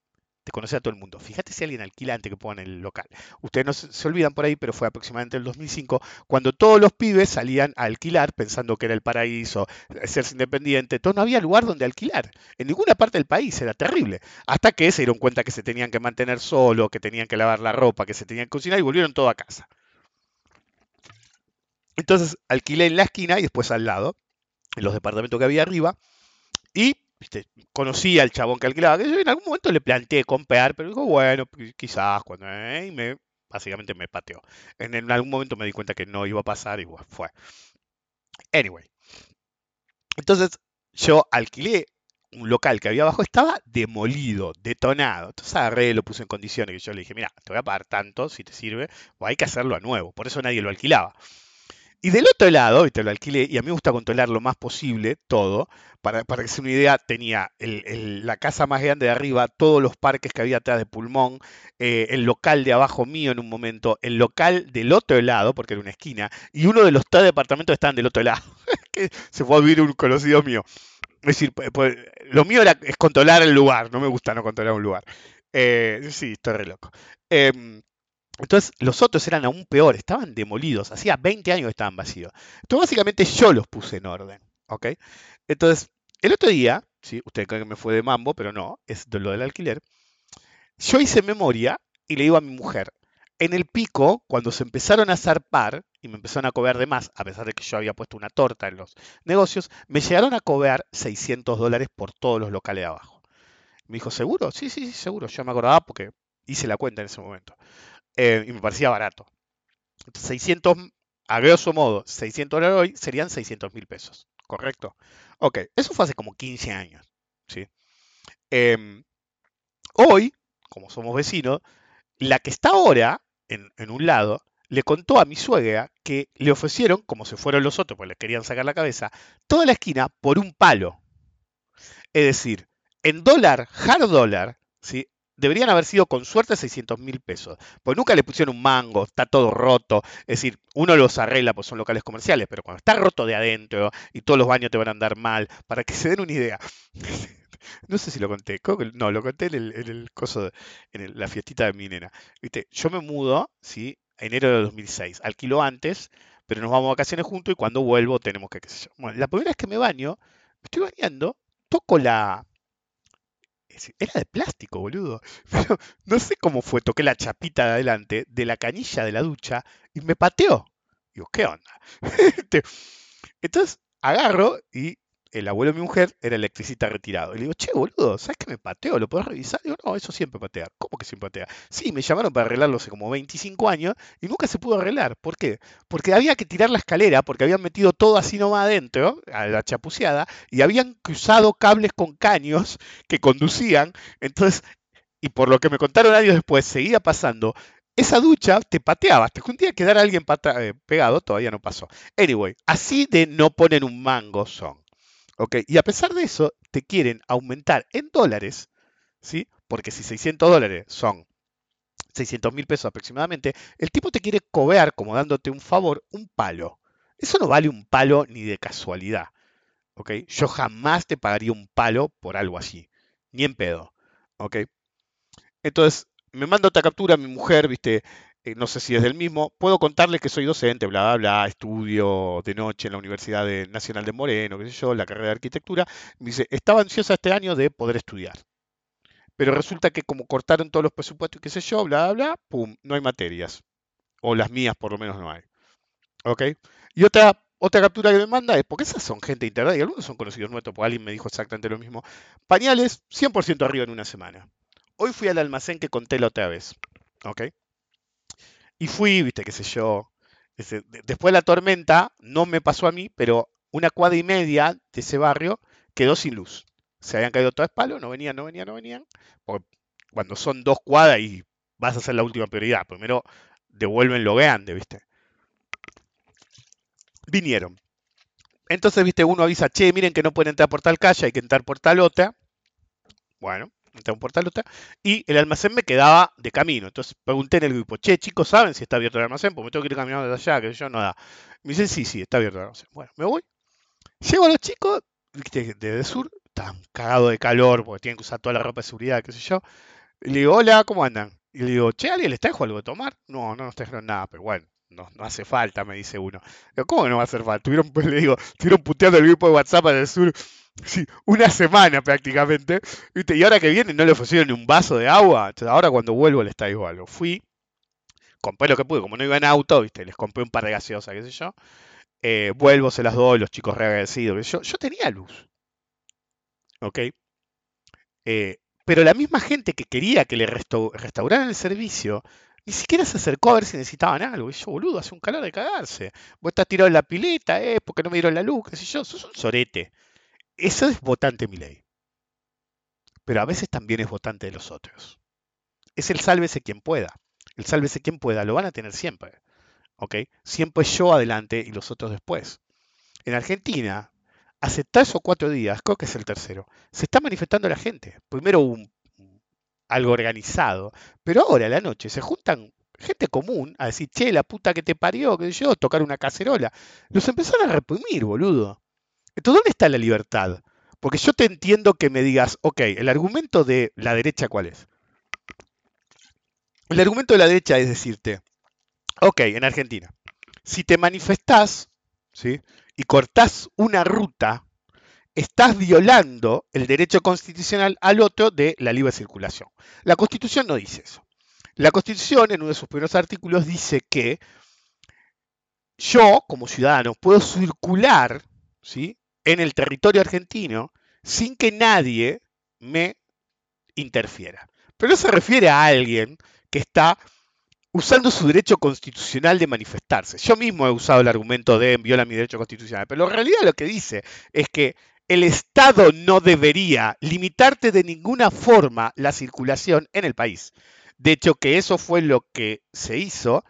te conoce a todo el mundo. Fíjate si alguien alquila antes que pongan el local. Ustedes no se, olvidan por ahí, pero fue aproximadamente el 2005 cuando todos los pibes salían a alquilar pensando que era el paraíso, hacerse independiente. Todo no había lugar donde alquilar. En ninguna parte del país era terrible. Hasta que se dieron cuenta que se tenían que mantener solo, que tenían que lavar la ropa, que se tenían que cocinar y volvieron todo a casa. Entonces alquilé en la esquina y después al lado, en los departamentos que había arriba, y conocí al chabón que alquilaba, en algún momento le planteé comprar, pero dijo, bueno, quizás cuando... Eh", y me, básicamente me pateó. En, algún momento me di cuenta que no iba a pasar y fue. Anyway. Entonces yo alquilé un local que había abajo, estaba demolido, detonado. Entonces agarré, lo puse en condiciones que yo le dije, mira, te voy a pagar tanto si te sirve, o hay que hacerlo a nuevo. Por eso nadie lo alquilaba. Y del otro lado, y te lo alquilé, y a mí me gusta controlar lo más posible todo, para, para que sea una idea, tenía la casa más grande de arriba, todos los parques que había atrás de Pulmón, eh, el local de abajo mío en un momento, el local del otro lado, porque era una esquina, y uno de los tres departamentos estaban del otro lado, que se fue a vivir un conocido mío. Es decir, pues, lo mío era, es controlar el lugar, no me gusta no controlar un lugar. Eh, sí, estoy re loco. Em, entonces los otros eran aún peor, estaban demolidos, hacía 20 años estaban vacíos. Entonces básicamente yo los puse en orden, ¿ok? Entonces, el otro día, ¿sí? ustedes creen que me fue de mambo, pero no, es lo del alquiler, yo hice memoria y le digo a mi mujer, en el pico, cuando se empezaron a zarpar y me empezaron a cobrar de más, a pesar de que yo había puesto una torta en los negocios, me llegaron a cobrar 600 dólares por todos los locales de abajo. Me dijo, ¿seguro? Sí, sí, sí, seguro. Yo me acordaba porque hice la cuenta en ese momento. Eh, y me parecía barato. 600, a grosso modo, 600 dólares hoy serían 600 mil pesos, ¿correcto? Ok, eso fue hace como 15 años, ¿sí? Em, hoy, como somos vecinos, la que está ahora en, en, un lado le contó a mi suegra que le ofrecieron, como se fueron los otros, porque le querían sacar la cabeza, toda la esquina por un palo. Es decir, en dólar, hard dólar, ¿sí? Deberían haber sido con suerte 600 mil pesos. Pues nunca le pusieron un mango, está todo roto. Es decir, uno los arregla, pues son locales comerciales, pero cuando está roto de adentro y todos los baños te van a andar mal, para que se den una idea. No sé si lo conté, no, lo conté en el, coso, en la fiestita de mi nena. ¿Viste? Yo me mudo, ¿sí? Enero de 2006. Alquilo antes, pero nos vamos a vacaciones juntos y cuando vuelvo tenemos que, qué sé yo. Bueno, la primera vez que me baño, estoy bañando, toco la, era de plástico, boludo. Pero no sé cómo fue, toqué la chapita de adelante de la canilla de la ducha y me pateó. Digo, ¿qué onda? Este, entonces agarro y el abuelo de mi mujer era electricista retirado. Y le digo, che, boludo, ¿sabes que me pateo? ¿Lo puedes revisar? digo, no, eso siempre patea. ¿Cómo que siempre patea? Sí, me llamaron para arreglarlo hace como 25 años y nunca se pudo arreglar. ¿Por qué? Porque había que tirar la escalera, porque habían metido todo así nomás adentro, a la chapuceada, y habían cruzado cables con caños que conducían. Entonces, y por lo que me contaron años después, seguía pasando. Esa ducha te pateaba, hasta que un día quedara alguien eh, pegado, todavía no pasó. Anyway, así de no ponen un mango son. Y a pesar de eso, te quieren aumentar en dólares, ¿sí? Porque si 600 dólares son 600 mil pesos aproximadamente, el tipo te quiere cobrar, como dándote un favor, un palo. Eso no vale un palo ni de casualidad. ¿ok? Yo jamás te pagaría un palo por algo así. Ni en pedo. ¿ok? Entonces, me manda otra captura mi mujer, viste, no sé si es del mismo, puedo contarles que soy docente, bla, bla, bla, estudio de noche en la Universidad Nacional de Moreno, qué sé yo, la carrera de arquitectura. Me dice, estaba ansiosa este año de poder estudiar. Pero resulta que como cortaron todos los presupuestos y qué sé yo, bla, bla, bla, pum, no hay materias. O las mías por lo menos no hay. ¿Ok? Y otra, otra captura que me manda es, porque esas son gente internada y algunos son conocidos nuestros, porque alguien me dijo exactamente lo mismo. Pañales, 100% arriba en una semana. Hoy fui al almacén que conté la otra vez. ¿Ok? Y fui, viste, qué sé yo. después de la tormenta, no me pasó a mí, pero una cuadra y media de ese barrio quedó sin luz. Se habían caído todas palos, no venían, no venían, no venían. cuando son dos cuadras y vas a hacer la última prioridad, primero devuelven lo grande, viste. Vinieron. Entonces, viste, uno avisa, che, miren que no pueden entrar por tal calle, hay que entrar por tal otra. Bueno, un portal y el almacén me quedaba de camino. Entonces pregunté en el grupo, che, chicos, ¿saben si está abierto el almacén? Porque me tengo que ir caminando de allá, que yo no da. Me dicen, sí, sí, está abierto el almacén. Bueno, me voy. Llego a los chicos, desde el sur, están cagados de calor, porque tienen que usar toda la ropa de seguridad, qué sé yo. Y le digo, hola, ¿cómo andan? Y le digo, che, ¿alguien les trajo algo de tomar? No, no nos trajeron nada, pero bueno, no, no hace falta, me dice uno. Digo, ¿cómo no va a hacer falta? Tuvieron, le digo, estuvieron puteando el grupo de WhatsApp del sur sí, una semana prácticamente. ¿viste? Y ahora que viene no le ofrecieron ni un vaso de agua. Ahora cuando vuelvo les traigo algo. Fui, compré lo que pude, como no iba en auto, ¿viste? les compré un par de gaseosas, qué sé yo. Eh, vuelvo, se las doy, los chicos reagradecidos. Yo, yo tenía luz. ¿Ok? Eh, pero la misma gente que quería que le restauraran el servicio, ni siquiera se acercó a ver si necesitaban algo. Y yo, boludo, hace un calor de cagarse. Vos estás tirado en la pileta, eh, porque no me dieron la luz, qué sé yo. Sos un sorete. Eso es votante mi ley. Pero a veces también es votante de los otros. Es el sálvese quien pueda. El sálvese quien pueda lo van a tener siempre. ¿Ok? Siempre yo adelante y los otros después. En Argentina, hace tres o cuatro días, creo que es el tercero, se está manifestando la gente. Primero un, algo organizado, pero ahora a la noche se juntan gente común a decir, che, la puta que te parió, que yo, tocar una cacerola. Los empezaron a reprimir, boludo. Entonces, ¿dónde está la libertad? Porque yo te entiendo que me digas, ok, el argumento de la derecha, ¿cuál es? El argumento de la derecha es decirte, ok, en Argentina, si te manifestás y cortás una ruta, estás violando el derecho constitucional al otro de la libre circulación. La Constitución no dice eso. La Constitución, en uno de sus primeros artículos, dice que yo, como ciudadano, puedo circular ¿sí? En el territorio argentino sin que nadie me interfiera. Pero no se refiere a alguien que está usando su derecho constitucional de manifestarse. Yo mismo he usado el argumento de viola mi derecho constitucional, pero en realidad lo que dice es que el Estado no debería limitarte de ninguna forma la circulación en el país. De hecho, que eso fue lo que se hizo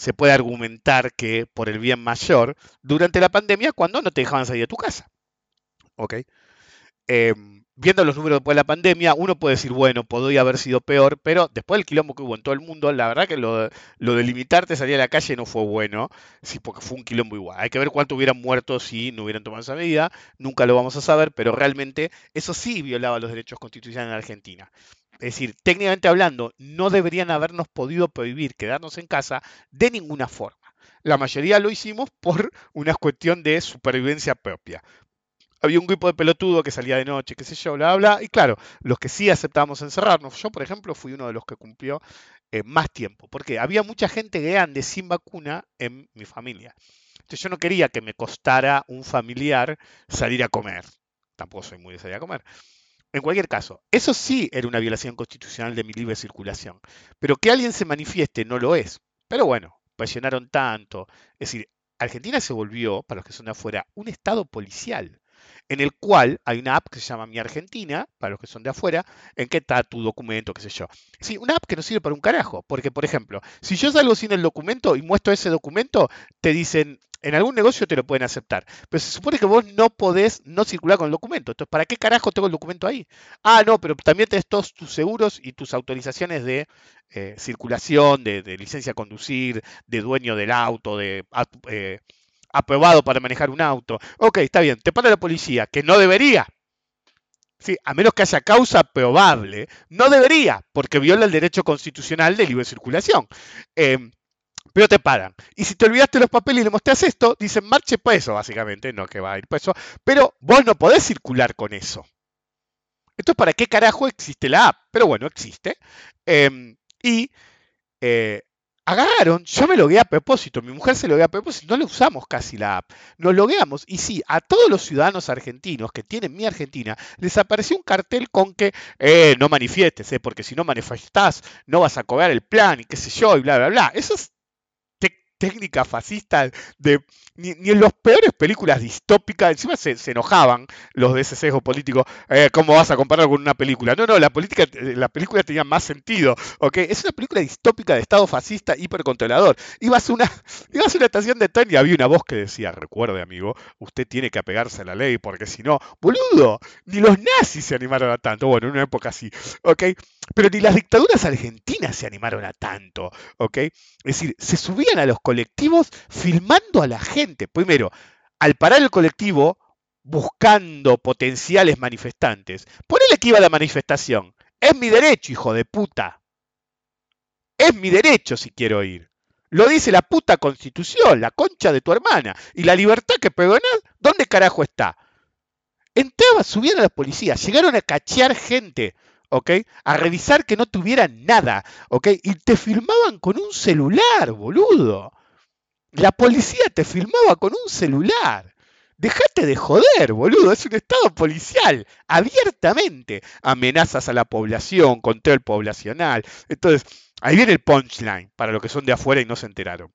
se puede argumentar que por el bien mayor durante la pandemia cuando no te dejaban salir de tu casa. ¿Ok? Em, viendo los números después de la pandemia, uno puede decir, bueno, podría haber sido peor, pero después del quilombo que hubo en todo el mundo, la verdad que lo, de limitarte a salir a la calle no fue bueno, sí, porque fue un quilombo igual. Hay que ver cuánto hubieran muerto si no hubieran tomado esa medida, nunca lo vamos a saber, pero realmente eso sí violaba los derechos constitucionales en Argentina. Es decir, técnicamente hablando, no deberían habernos podido prohibir quedarnos en casa de ninguna forma. La mayoría lo hicimos por una cuestión de supervivencia propia. Había un grupo de pelotudo que salía de noche, qué sé yo, bla, bla, y claro, los que sí aceptábamos encerrarnos, yo por ejemplo fui uno de los que cumplió eh, más tiempo, porque había mucha gente grande sin vacuna en mi familia. Entonces yo no quería que me costara un familiar salir a comer. Tampoco soy muy de salir a comer. En cualquier caso, eso sí era una violación constitucional de mi libre circulación. Pero que alguien se manifieste no lo es. Pero bueno, presionaron tanto. Es decir, Argentina se volvió, para los que son de afuera, un estado policial en el cual hay una app que se llama Mi Argentina, para los que son de afuera, en que está tu documento, qué sé yo. Sí, una app que no sirve para un carajo, porque por ejemplo, si yo salgo sin el documento y muestro ese documento, te dicen, en algún negocio te lo pueden aceptar, pero se supone que vos no podés no circular con el documento. Entonces, ¿para qué carajo tengo el documento ahí? Ah, no, pero también tenés todos tus seguros y tus autorizaciones de eh, circulación, de, licencia a conducir, de dueño del auto, de... Eh, aprobado para manejar un auto. Ok, está bien, te para la policía, que no debería. Sí, a menos que haya causa probable, no debería, porque viola el derecho constitucional de libre circulación. Em, pero te paran. Y si te olvidaste los papeles y le mostrás esto, dicen marche preso, básicamente, no que va a ir preso, pero vos no podés circular con eso. Entonces, ¿para qué carajo existe la app? Pero bueno, existe. Em, y eh, agarraron, yo me logué a propósito, mi mujer se loguea a propósito, no le usamos casi la app, nos logueamos y sí, a todos los ciudadanos argentinos que tienen mi Argentina, les apareció un cartel con que eh, no manifiestes, eh, porque si no manifestás no vas a cobrar el plan y qué sé yo y bla, bla, bla. Eso es técnica fascista de ni, en las peores películas distópicas, encima se, enojaban los de ese sesgo político, eh, ¿cómo vas a comparar con una película? No, no, la, política, eh, la película tenía más sentido, ¿ok? Es una película distópica de Estado fascista hipercontrolador. Ibas a una, ibas a una estación de tren y había una voz que decía, recuerde amigo, usted tiene que apegarse a la ley, porque si no, boludo, ni los nazis se animaron a tanto, bueno, en una época así, ¿ok? Pero ni las dictaduras argentinas se animaron a tanto, ¿ok? Es decir, se subían a los colectivos filmando a la gente. Primero, al parar el colectivo, buscando potenciales manifestantes. Ponele que iba a la manifestación. Es mi derecho, hijo de puta. Es mi derecho si quiero ir. Lo dice la puta constitución, la concha de tu hermana. Y la libertad que pregonás, ¿dónde carajo está? Entraba, subían a la policía, llegaron a cachear gente. A revisar que no tuvieran nada, ¿ok? Y te filmaban con un celular, boludo. La policía te filmaba con un celular. Dejate de joder, boludo. Es un estado policial, abiertamente. Amenazas a la población, control poblacional. Entonces, ahí viene el punchline para los que son de afuera y no se enteraron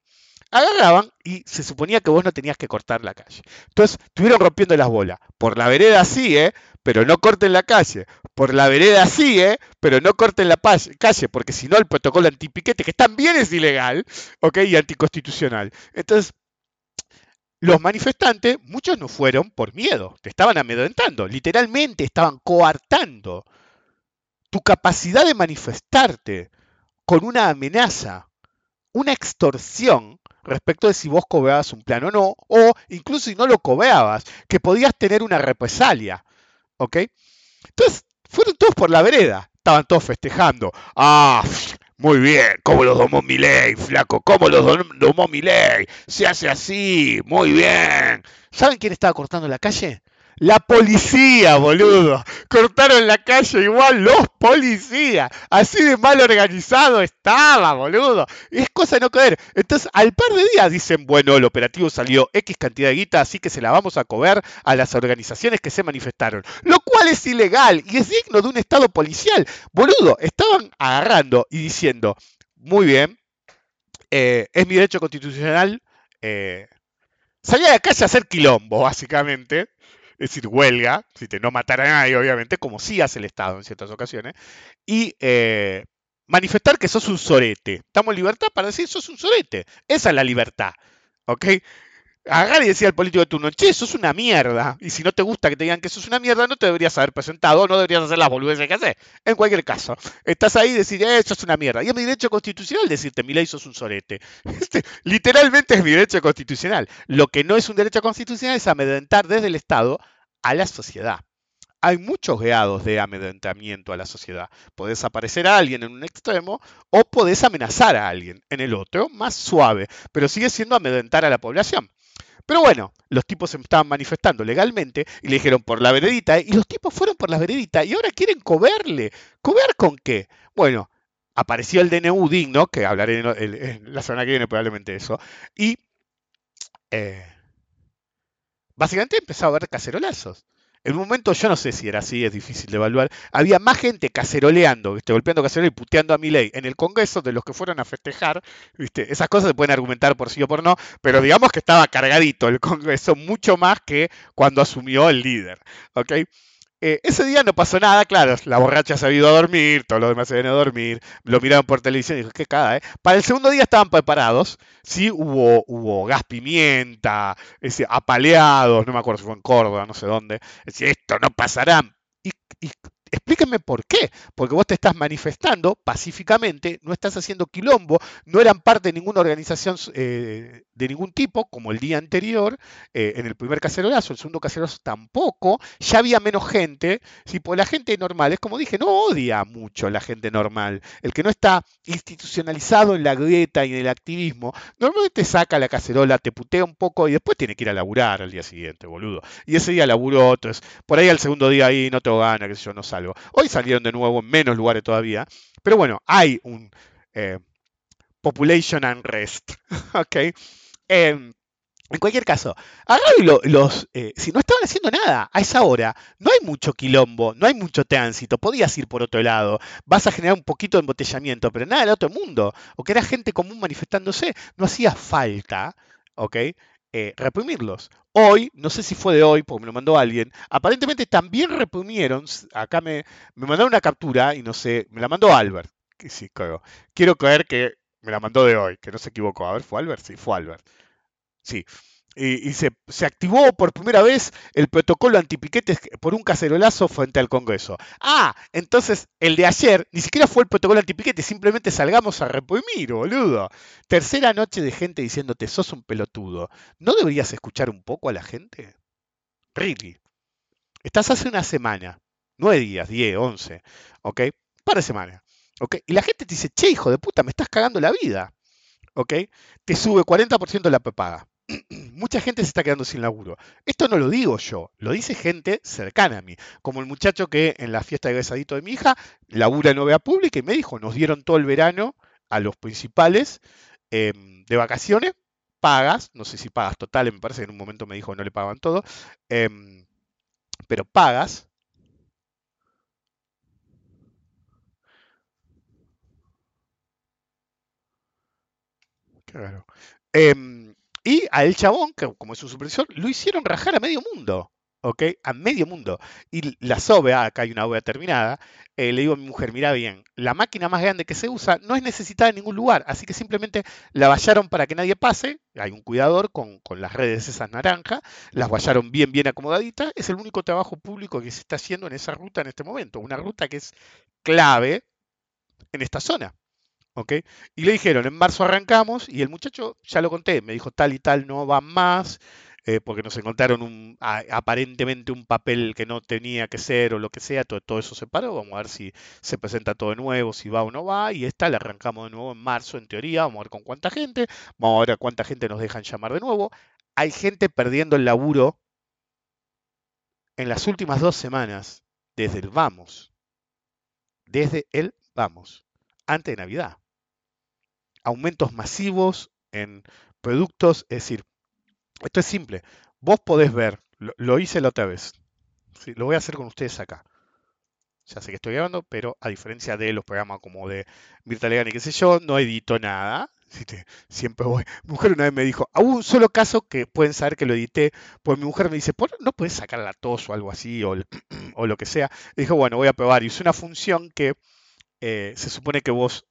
agarraban y se suponía que vos no tenías que cortar la calle. Entonces, estuvieron rompiendo las bolas. Por la vereda sí, ¿eh? Pero no corten la calle. Por la vereda sí, ¿eh? Pero no corten la calle, porque si no el protocolo antipiquete, que también es ilegal, ¿ok? Y anticonstitucional. Entonces, los manifestantes, muchos no fueron por miedo, te estaban amedrentando, literalmente estaban coartando tu capacidad de manifestarte con una amenaza, una extorsión respecto de si vos cobrabas un plan o no, o incluso si no lo cobrabas, que podías tener una represalia. ¿Ok? Entonces, fueron todos por la vereda, estaban todos festejando. Ah, muy bien, ¿cómo los domó mi ley, flaco? ¿Cómo los domó mi ley? Se hace así, muy bien. ¿Saben quién estaba cortando la calle? La policía, boludo. Cortaron la calle igual los policías. Así de mal organizado estaba, boludo. Es cosa de no creer. Entonces, al par de días dicen, bueno, el operativo salió X cantidad de guita, así que se la vamos a cobrar a las organizaciones que se manifestaron. Lo cual es ilegal y es digno de un estado policial. Boludo, estaban agarrando y diciendo, muy bien, eh, es mi derecho constitucional. Eh, salir a la calle a hacer quilombo, básicamente es decir, huelga, si te no matar a nadie, obviamente, como sí hace el Estado en ciertas ocasiones, y eh, manifestar que sos un sorete. Estamos en libertad para decir sos un sorete. Esa es la libertad. ¿Ok? Agar y decía al político de turno, che, sos una mierda. Y si no te gusta que te digan que sos una mierda, no te deberías haber presentado, no deberías hacer las boludeces que haces. En cualquier caso, estás ahí y decís, eh, sos una mierda. Y es mi derecho constitucional decirte, mi ley sos un sorete. Este, literalmente es mi derecho constitucional. Lo que no es un derecho constitucional es amedrentar desde el Estado a la sociedad. Hay muchos grados de amedrentamiento a la sociedad. Podés aparecer a alguien en un extremo o podés amenazar a alguien en el otro, más suave, pero sigue siendo amedrentar a la población. Pero bueno, los tipos se estaban manifestando legalmente y le dijeron por la veredita y los tipos fueron por la veredita y ahora quieren coberle. ¿Cober con qué? Bueno, apareció el DNU digno, que hablaré en la semana que viene probablemente eso, y eh, básicamente empezó a haber cacerolazos. En un momento, yo no sé si era así, es difícil de evaluar, había más gente caceroleando, ¿viste? golpeando cacerola y puteando a mi ley en el Congreso de los que fueron a festejar. ¿viste? Esas cosas se pueden argumentar por sí o por no, pero digamos que estaba cargadito el Congreso mucho más que cuando asumió el líder. ¿ok? Eh, ese día no pasó nada, claro, la borracha se ha ido a dormir, todos los demás se habían ido a dormir, lo miraron por televisión y dijo, qué caga, ¿eh? Para el segundo día estaban preparados, sí, hubo, hubo gas pimienta, ese, apaleados, no me acuerdo si fue en Córdoba, no sé dónde, decía, esto no pasará. y Explíquenme por qué. Porque vos te estás manifestando pacíficamente, no estás haciendo quilombo, no eran parte de ninguna organización eh, de ningún tipo, como el día anterior, eh, en el primer cacerolazo, el segundo cacerolazo tampoco, ya había menos gente. ¿sí? Pues la gente normal, es como dije, no odia mucho a la gente normal. El que no está institucionalizado en la grieta y en el activismo, normalmente saca la cacerola, te putea un poco y después tiene que ir a laburar al día siguiente, boludo. Y ese día laburó otros. Por ahí al segundo día ahí no te gana, que yo, no salgo. Hoy salieron de nuevo en menos lugares todavía, pero bueno, hay un eh, population unrest, ¿ok? Em, En cualquier caso, los, eh, si no estaban haciendo nada a esa hora, no hay mucho quilombo, no hay mucho tránsito, podías ir por otro lado, vas a generar un poquito de embotellamiento, pero nada del otro mundo, o que era gente común manifestándose, no hacía falta, ¿ok? Eh, reprimirlos. Hoy, no sé si fue de hoy, porque me lo mandó alguien, aparentemente también reprimieron, acá me, me mandaron una captura y no sé, me la mandó Albert, sí, Quiero creer que me la mandó de hoy, que no se equivocó. A ver, ¿fue Albert? Sí, fue Albert. Sí. Y, se, activó por primera vez el protocolo antipiquetes por un cacerolazo frente al Congreso. Ah, entonces el de ayer ni siquiera fue el protocolo antipiquetes, simplemente salgamos a reprimir, boludo. Tercera noche de gente diciéndote, sos un pelotudo. ¿No deberías escuchar un poco a la gente? Really. Estás hace una semana, nueve días, diez, once, ¿ok? Para semana, ¿ok? Y la gente te dice, che, hijo de puta, me estás cagando la vida, ¿ok? Te sube 40% la prepaga mucha gente se está quedando sin laburo. Esto no lo digo yo, lo dice gente cercana a mí, como el muchacho que en la fiesta de egresadito de mi hija labura en novia pública y me dijo, nos dieron todo el verano a los principales em, de vacaciones, pagas, no sé si pagas totales, me parece que en un momento me dijo no le pagaban todo, em, pero pagas. Raro. Y a el chabón, que como es su supervisor, lo hicieron rajar a medio mundo. ¿ok? A medio mundo. Y la SOBE, acá hay una OVA terminada, eh, le digo a mi mujer, mira bien, la máquina más grande que se usa no es necesitada en ningún lugar, así que simplemente la vallaron para que nadie pase, hay un cuidador con, las redes esas naranjas, las vallaron bien, bien acomodaditas, es el único trabajo público que se está haciendo en esa ruta en este momento, una ruta que es clave en esta zona. Y le dijeron, en marzo arrancamos y el muchacho, ya lo conté, me dijo tal y tal no va más, eh, porque nos encontraron un, aparentemente un papel que no tenía que ser o lo que sea, todo, todo, eso se paró, vamos a ver si se presenta todo de nuevo, si va o no va, y esta le arrancamos de nuevo en marzo en teoría, vamos a ver con cuánta gente, vamos a ver a cuánta gente nos dejan llamar de nuevo. Hay gente perdiendo el laburo en las últimas dos semanas, desde el vamos, desde el vamos, antes de Navidad aumentos masivos en productos. Es decir, esto es simple. Vos podés ver, lo, hice la otra vez. Lo voy a hacer con ustedes acá. Ya sé que estoy grabando, pero a diferencia de los programas como de Mirta Legan y qué sé yo, no edito nada. Siempre voy. Mi mujer una vez me dijo, hubo un solo caso que pueden saber que lo edité, pues mi mujer me dice, ¿no puedes sacar la tos o algo así o, lo que sea? Y dijo, bueno, voy a probar. Y es una función que eh, se supone que vos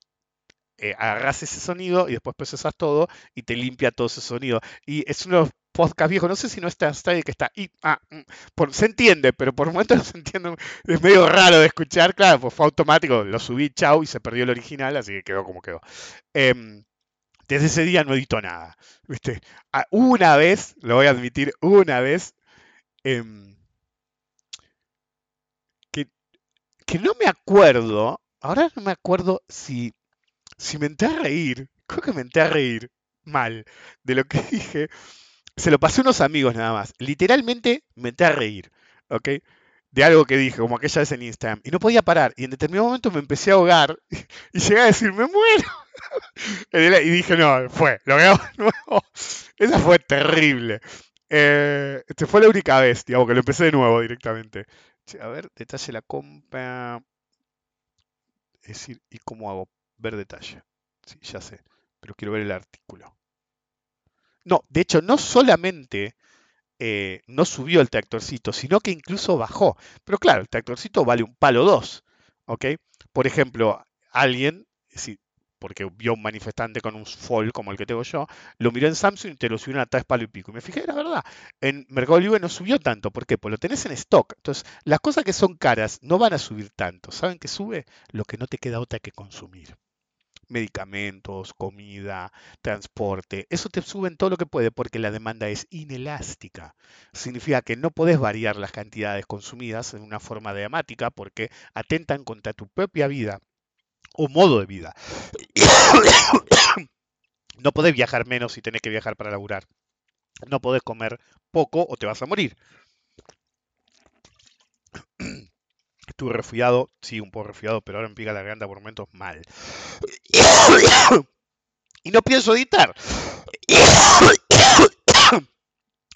eh, agarras ese sonido y después procesas todo y te limpia todo ese sonido. Y es uno de los podcasts viejos, no sé si no está ahí que está ah, mm, se entiende, pero por momentos no se entiende, es medio raro de escuchar, claro, pues fue automático, lo subí, chau, y se perdió el original, así que quedó como quedó. Em, desde ese día no edito nada, ¿viste? Ah, una vez, lo voy a admitir, una vez, em, que, que no me acuerdo, ahora no me acuerdo si si me entré a reír, creo que me entré a reír mal de lo que dije. Se lo pasé a unos amigos nada más. Literalmente me entré a reír, ¿ok? De algo que dije, como aquella vez en Instagram. Y no podía parar. Y en determinado momento me empecé a ahogar y llegué a decir, me muero. y dije, no, fue, lo veo de nuevo. Esa fue terrible. Eh, este fue la única vez, digamos, que lo empecé de nuevo directamente. A ver, detalle la compra. Es decir, ¿y cómo hago? Ver detalle. Sí, ya sé, pero quiero ver el artículo. No, de hecho, no solamente eh, no subió el tractorcito, sino que incluso bajó. Pero claro, el tractorcito vale un palo dos. ¿Ok? Por ejemplo, alguien, sí, porque vio un manifestante con un fall como el que tengo yo, lo miró en Samsung y te lo subió a tres palo y pico. Y me fijé, la verdad, en Mercado Libre no subió tanto. ¿Por qué? Pues lo tenés en stock. Entonces, las cosas que son caras no van a subir tanto. ¿Saben qué sube? Lo que no te queda otra que consumir medicamentos, comida, transporte. Eso te sube en todo lo que puede porque la demanda es inelástica. Significa que no puedes variar las cantidades consumidas en una forma dramática porque atentan contra tu propia vida o modo de vida. No podés viajar menos si tenés que viajar para laburar. No podés comer poco o te vas a morir. Estuve resfriado, sí, un poco resfriado, pero ahora me pica la garganta por momentos mal. Y no pienso editar.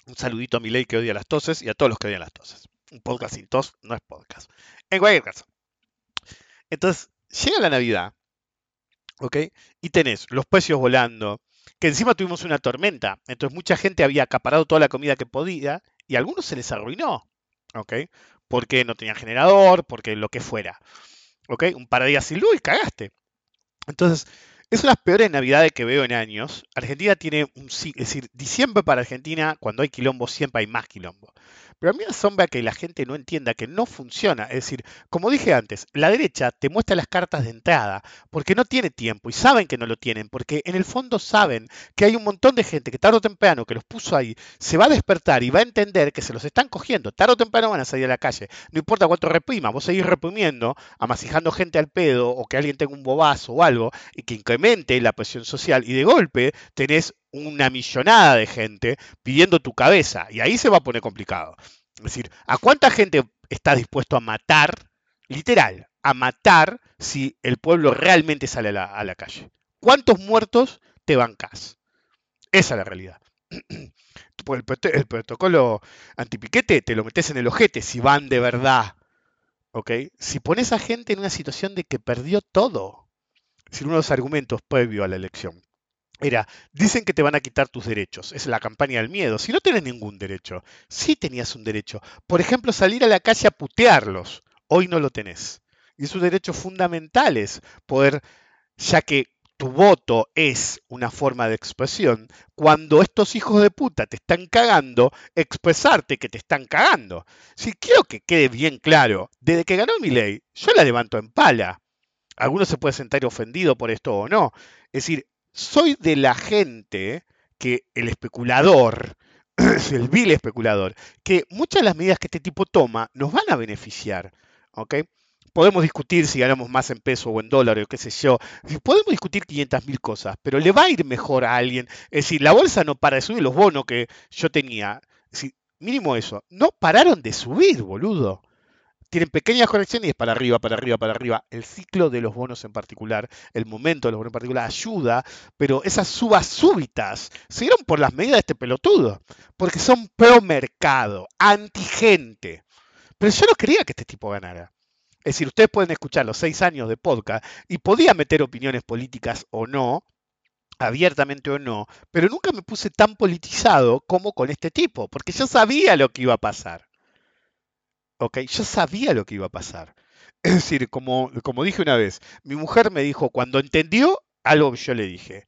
Un saludito a mi ley que odia las toses y a todos los que odian las toses. Un podcast sin tos no es podcast. En cualquier caso. Entonces, llega la Navidad, ¿ok? Y tenés los precios volando, que encima tuvimos una tormenta, entonces mucha gente había acaparado toda la comida que podía y a algunos se les arruinó, ¿ok? Porque no tenían generador, porque lo que fuera, ¿ok? Un par de días sin luz cagaste. Entonces, es una de las peores navidades que veo en años. Argentina tiene un... Es decir, diciembre para Argentina, cuando hay quilombo, siempre hay más quilombo. Pero a mí me asombra que la gente no entienda que no funciona. Es decir, como dije antes, la derecha te muestra las cartas de entrada porque no tiene tiempo y saben que no lo tienen, porque en el fondo saben que hay un montón de gente que tarde o temprano que los puso ahí se va a despertar y va a entender que se los están cogiendo. Tarde o temprano van a salir a la calle. No importa cuánto reprima, vos seguís reprimiendo, amasijando gente al pedo o que alguien tenga un bobazo o algo y que incremente la presión social y de golpe tenés una millonada de gente pidiendo tu cabeza y ahí se va a poner complicado. Es decir, ¿a cuánta gente está dispuesto a matar, literal, a matar si el pueblo realmente sale a la, calle? ¿Cuántos muertos te bancas? Esa es la realidad. El, el protocolo antipiquete te lo metes en el ojete si van de verdad. ¿Ok? Si pones a gente en una situación de que perdió todo, es uno de los argumentos previo a la elección era, dicen que te van a quitar tus derechos. Es la campaña del miedo. Si no tienes ningún derecho, sí tenías un derecho. Por ejemplo, salir a la calle a putearlos. Hoy no lo tenés. Y es un derecho fundamental poder, ya que tu voto es una forma de expresión, cuando estos hijos de puta te están cagando, expresarte que te están cagando. Si quiero que quede bien claro, desde que ganó mi ley, yo la levanto en pala. Algunos se pueden sentar ofendido por esto o no. Es decir, soy de la gente que el especulador, el vil especulador, que muchas de las medidas que este tipo toma nos van a beneficiar. ¿ok? Podemos discutir si ganamos más en peso o en dólar o qué sé yo. Podemos discutir 500 mil cosas, pero le va a ir mejor a alguien. Es decir, la bolsa no para de subir, los bonos que yo tenía, mínimo eso, no pararon de subir, boludo tienen pequeñas correcciones y es para arriba, para arriba, para arriba. El ciclo de los bonos en particular, el momento de los bonos en particular ayuda, pero esas subas súbitas se dieron por las medidas de este pelotudo, porque son pro mercado, anti gente. Pero yo no quería que este tipo ganara. Es decir, ustedes pueden escuchar los seis años de podcast y podía meter opiniones políticas o no, abiertamente o no, pero nunca me puse tan politizado como con este tipo, porque yo sabía lo que iba a pasar. ¿Ok? Yo sabía lo que iba a pasar. Es decir, como, como dije una vez, mi mujer me dijo, cuando entendió algo yo le dije,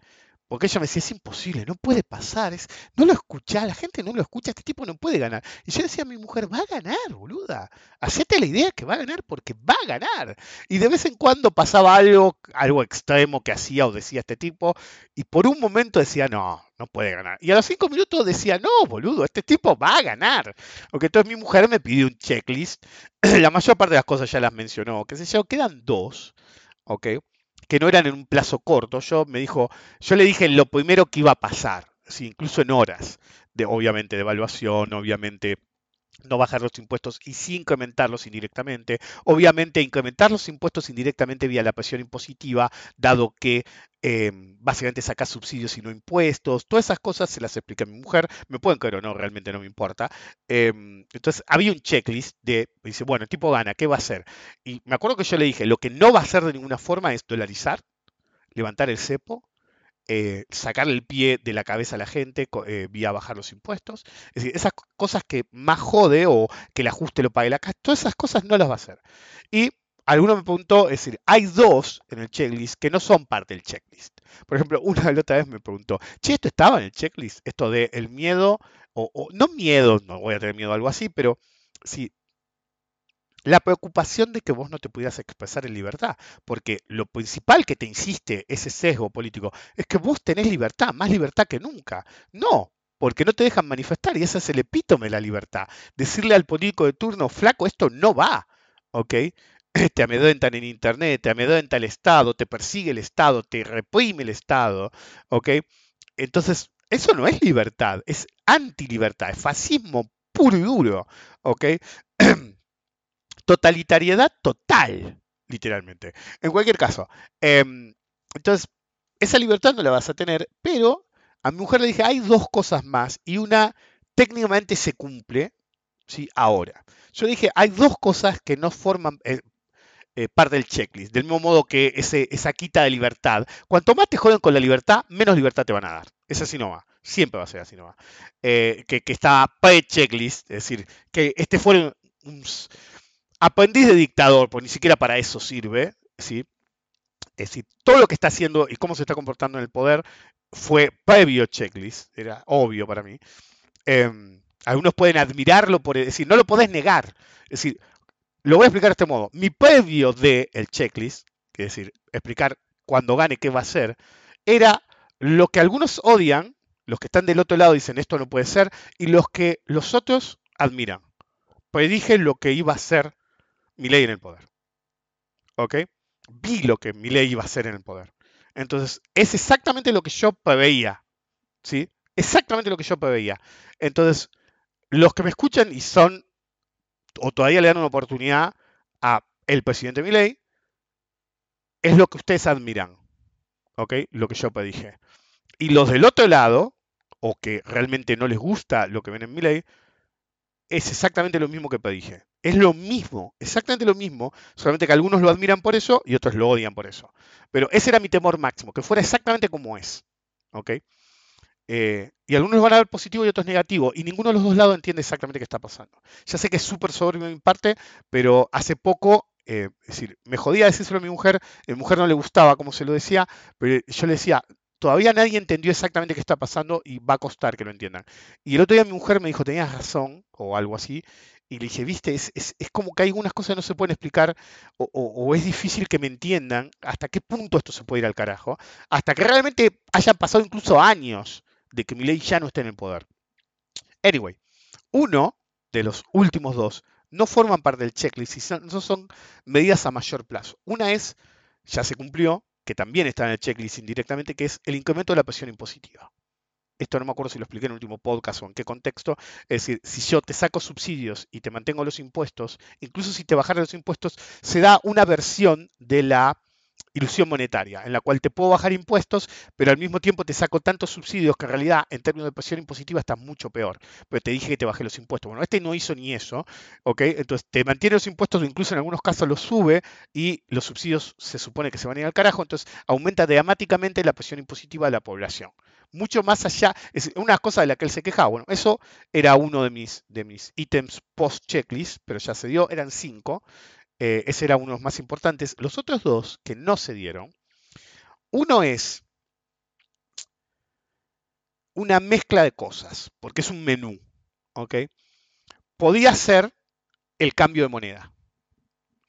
porque ella me decía, es imposible, no puede pasar, no lo escucha, la gente no lo escucha, este tipo no puede ganar. Y yo decía a mi mujer, va a ganar, boluda. Hacete la idea que va a ganar porque va a ganar. Y de vez en cuando pasaba algo, algo extremo que hacía o decía este tipo, y por un momento decía, no, no puede ganar. Y a los cinco minutos decía, no, boludo, este tipo va a ganar. Porque entonces mi mujer me pidió un checklist. la mayor parte de las cosas ya las mencionó, que sé yo, quedan dos. ¿ok? Que no eran en un plazo corto. Yo me dijo, yo le dije lo primero que iba a pasar, incluso en horas, de, obviamente de evaluación, obviamente no bajar los impuestos y sí incrementarlos indirectamente. Obviamente incrementar los impuestos indirectamente vía la presión impositiva, dado que em, básicamente saca subsidios y no impuestos. Todas esas cosas se las explica mi mujer. Me pueden creer o no, realmente no me importa. Em, entonces había un checklist de, dice, bueno, el tipo gana, ¿qué va a hacer? Y me acuerdo que yo le dije, lo que no va a hacer de ninguna forma es dolarizar, levantar el cepo, eh, sacarle el pie de la cabeza a la gente eh, vía bajar los impuestos. Es decir, esas cosas que más jode o que el ajuste lo pague la casa, todas esas cosas no las va a hacer. Y alguno me preguntó, es decir, hay dos en el checklist que no son parte del checklist. Por ejemplo, una de la otra vez me preguntó, che, ¿esto estaba en el checklist? Esto de el miedo, o, o no miedo, no voy a tener miedo a algo así, pero sí, la preocupación de que vos no te pudieras expresar en libertad, porque lo principal que te insiste ese sesgo político es que vos tenés libertad, más libertad que nunca. No, porque no te dejan manifestar y ese es el epítome de la libertad. Decirle al político de turno, flaco, esto no va, ¿ok? Te amedrentan en internet, te amedrenta el Estado, te persigue el Estado, te reprime el Estado, ¿ok? Entonces, eso no es libertad, es antilibertad, es fascismo puro y duro, ¿ok? Totalitariedad total, literalmente. En cualquier caso, em, entonces, esa libertad no la vas a tener, pero a mi mujer le dije, hay dos cosas más y una técnicamente se cumple ¿sí? ahora. Yo dije, hay dos cosas que no forman eh, eh, parte del checklist, del mismo modo que ese, esa quita de libertad. Cuanto más te joden con la libertad, menos libertad te van a dar. Es así no. Siempre va a ser así no. Eh, que, que, está pre-checklist, es decir, que este fuera un, aprendiz de dictador, pues ni siquiera para eso sirve, ¿sí? Es decir, todo lo que está haciendo y cómo se está comportando en el poder fue previo checklist, era obvio para mí. Em, algunos pueden admirarlo por decir, no lo podés negar. Es decir, lo voy a explicar de este modo. Mi previo del el checklist, es decir, explicar cuando gane qué va a hacer, era lo que algunos odian, los que están del otro lado dicen esto no puede ser, y los que los otros admiran. Predije lo que iba a ser mi ley en el poder. ¿Ok? Vi lo que mi ley iba a hacer en el poder. Entonces, es exactamente lo que yo preveía. ¿Sí? Exactamente lo que yo preveía. Entonces, los que me escuchan y son, o todavía le dan una oportunidad a el presidente Milei, es lo que ustedes admiran. ¿Ok? Lo que yo predije. Y los del otro lado, o que realmente no les gusta lo que ven en Milei, es exactamente lo mismo que predije. Es lo mismo, exactamente lo mismo, solamente que algunos lo admiran por eso y otros lo odian por eso. Pero ese era mi temor máximo, que fuera exactamente como es. ¿Ok? Eh, y algunos van a ver positivo y otros negativo, y ninguno de los dos lados entiende exactamente qué está pasando. Ya sé que es súper soberbio mi parte, pero hace poco, eh, es decir, me jodía decírselo a mi mujer, a mi mujer no le gustaba como se lo decía, pero yo le decía, todavía nadie entendió exactamente qué está pasando y va a costar que lo entiendan. Y el otro día mi mujer me dijo, tenías razón, o algo así, y le dije, viste, es, como que hay algunas cosas que no se pueden explicar o, es difícil que me entiendan hasta qué punto esto se puede ir al carajo, hasta que realmente hayan pasado incluso años de que mi ley ya no esté en el poder. Anyway, uno de los últimos dos no forman parte del checklist y son medidas a mayor plazo. Una es, ya se cumplió, que también está en el checklist indirectamente, que es el incremento de la presión impositiva. Esto no me acuerdo si lo expliqué en el último podcast o en qué contexto. Es decir, si yo te saco subsidios y te mantengo los impuestos, incluso si te bajaran los impuestos, se da una versión de la ilusión monetaria, en la cual te puedo bajar impuestos, pero al mismo tiempo te saco tantos subsidios que en realidad en términos de presión impositiva estás mucho peor. Pero te dije que te bajé los impuestos. Bueno, este no hizo ni eso, ¿ok? Entonces te mantiene los impuestos, incluso en algunos casos los sube y los subsidios se supone que se van a ir al carajo, entonces aumenta dramáticamente la presión impositiva de la población. Mucho más allá, es una cosa de la que él se quejaba. Bueno, eso era uno de mis, de mis ítems post-checklist, pero ya se dio, eran cinco. Eh, ese era uno de los más importantes. Los otros dos que no se dieron, uno es una mezcla de cosas, porque es un menú. ¿ok? Podía ser el cambio de moneda.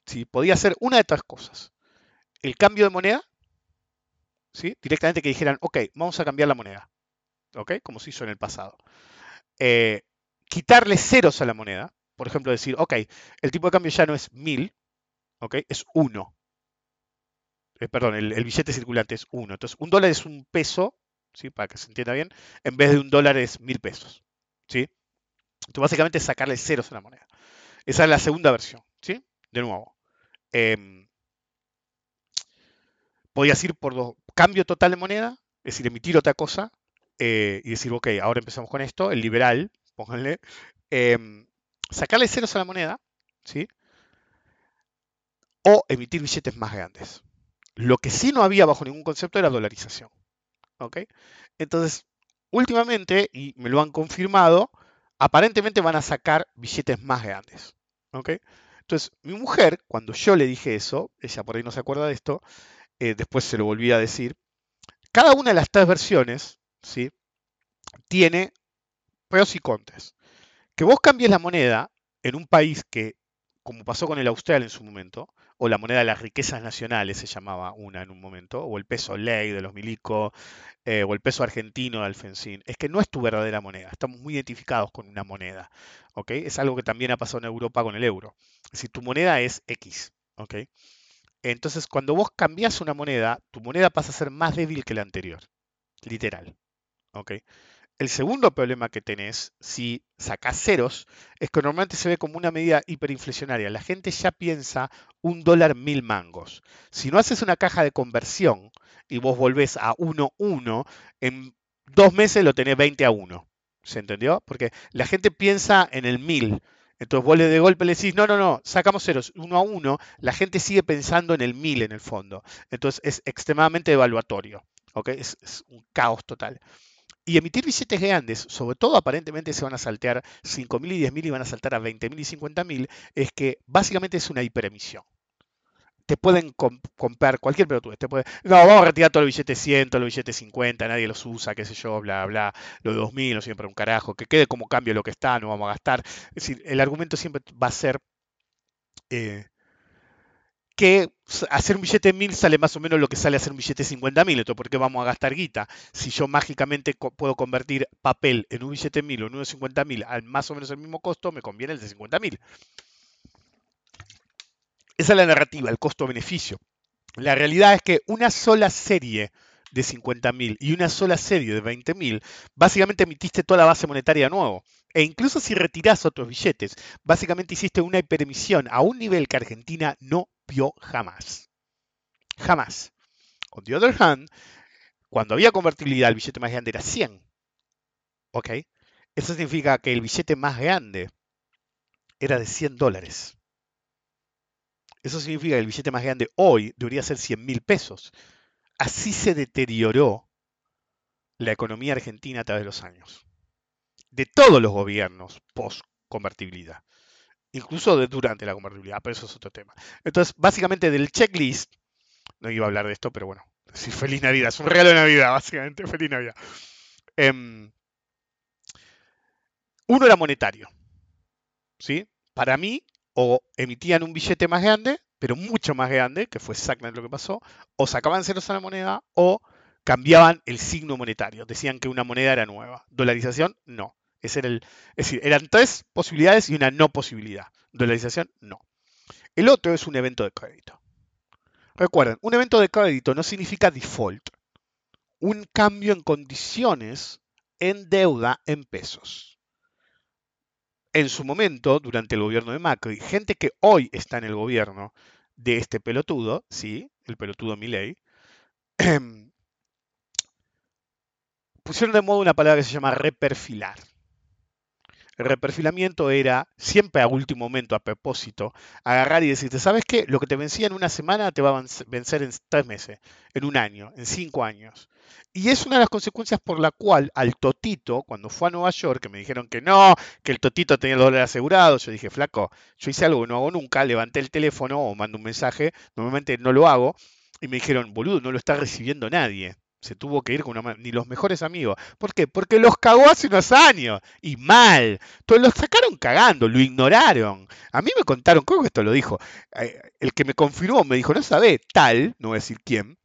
¿sí? Podía ser una de tres cosas. El cambio de moneda, ¿sí? directamente que dijeran, ok, vamos a cambiar la moneda. ¿ok? Como se hizo en el pasado. Eh, quitarle ceros a la moneda. Por ejemplo, decir, ok, el tipo de cambio ya no es 1000, es 1. Eh, perdón, el, billete circulante es 1. Entonces, un dólar es un peso, ¿sí? para que se entienda bien, en vez de un dólar es mil pesos. ¿sí? Entonces, básicamente es sacarle ceros a la moneda. Esa es la segunda versión. ¿sí? De nuevo. Eh, podías ir por dos, cambio total de moneda, es decir, emitir otra cosa, eh, y decir, ok, ahora empezamos con esto, el liberal, pónganle, em, sacarle ceros a la moneda, ¿sí? o emitir billetes más grandes. Lo que sí no había bajo ningún concepto era dolarización. ¿ok? Entonces, últimamente, y me lo han confirmado, aparentemente van a sacar billetes más grandes. ¿ok? Entonces, mi mujer, cuando yo le dije eso, ella por ahí no se acuerda de esto, eh, después se lo volví a decir, cada una de las tres versiones ¿sí? tiene pros y contras. Que vos cambies la moneda en un país que, como pasó con el Austral en su momento, o la moneda de las riquezas nacionales se llamaba una en un momento, o el peso ley de los milicos, eh, o el peso argentino de Alfonsín, es que no es tu verdadera moneda, estamos muy identificados con una moneda, ¿ok? Es algo que también ha pasado en Europa con el euro, es decir, tu moneda es X, ¿ok? Entonces, cuando vos cambias una moneda, tu moneda pasa a ser más débil que la anterior, literal, ¿ok? El segundo problema que tenés, si sacás ceros, es que normalmente se ve como una medida hiperinflacionaria. La gente ya piensa un dólar mil mangos. Si no haces una caja de conversión y vos volvés a 1-1, en dos meses lo tenés 20 a 1. ¿Se entendió? Porque la gente piensa en el mil. Entonces vos de golpe le decís, no, no, no, sacamos ceros uno a uno. La gente sigue pensando en el mil en el fondo. Entonces es extremadamente evaluatorio. ¿ok? Es, es un caos total. Y emitir billetes grandes, sobre todo aparentemente se van a saltear 5.000 y 10.000 y van a saltar a 20.000 y 50.000, es que básicamente es una hiperemisión. Te pueden comprar cualquier pelotudo. Te no, vamos a retirar todos los billetes 100, todos los billetes 50, nadie los usa, qué sé yo, bla, bla, los 2.000, no siempre un carajo, que quede como cambio lo que está, no vamos a gastar. Es decir, el argumento siempre va a ser eh, que hacer un billete de mil sale más o menos lo que sale hacer un billete de 50 mil. Entonces, ¿por qué vamos a gastar guita? Si yo mágicamente puedo convertir papel en un billete de mil o en uno de 50 mil al más o menos el mismo costo, me conviene el de 50 mil. Esa es la narrativa, el costo-beneficio. La realidad es que una sola serie de 50.000 y una sola serie de 20.000, básicamente emitiste toda la base monetaria de nuevo. E incluso si retirás otros billetes, básicamente hiciste una hiperemisión a un nivel que Argentina no vio jamás. Jamás. On the other hand, cuando había convertibilidad, el billete más grande era 100. ¿Ok? Eso significa que el billete más grande era de 100 dólares. Eso significa que el billete más grande hoy debería ser 100 mil pesos. Así se deterioró la economía argentina a través de los años. De todos los gobiernos post-convertibilidad incluso durante la convertibilidad, pero eso es otro tema. Entonces, básicamente del checklist, no iba a hablar de esto, pero bueno, sí, feliz Navidad, es un regalo de Navidad, básicamente, feliz Navidad. Em, uno era monetario, ¿sí? Para mí, o emitían un billete más grande, pero mucho más grande, que fue exactamente lo que pasó, o sacaban ceros a la moneda, o cambiaban el signo monetario, decían que una moneda era nueva. Dolarización, no el, es decir, eran tres posibilidades y una no posibilidad. Dolarización, no. El otro es un evento de crédito. Recuerden, un evento de crédito no significa default. Un cambio en condiciones en deuda en pesos. En su momento, durante el gobierno de Macri, gente que hoy está en el gobierno de este pelotudo, sí, el pelotudo Milei, pusieron de modo una palabra que se llama reperfilar. El reperfilamiento era, siempre a último momento, a propósito, agarrar y decirte, ¿sabes qué? Lo que te vencía en una semana te va a vencer en tres meses, en un año, en cinco años. Y es una de las consecuencias por la cual al Totito, cuando fue a Nueva York, que me dijeron que no, que el Totito tenía el dólar asegurado, yo dije, flaco, yo hice algo que no hago nunca, levanté el teléfono o mando un mensaje, normalmente no lo hago, y me dijeron, boludo, no lo está recibiendo nadie se tuvo que ir con una ni los mejores amigos. ¿Por qué? Porque los cagó hace unos años y mal. Entonces los sacaron cagando, lo ignoraron. A mí me contaron, creo que esto lo dijo, eh, el que me confirmó me dijo, no sabe, tal, no voy a decir quién,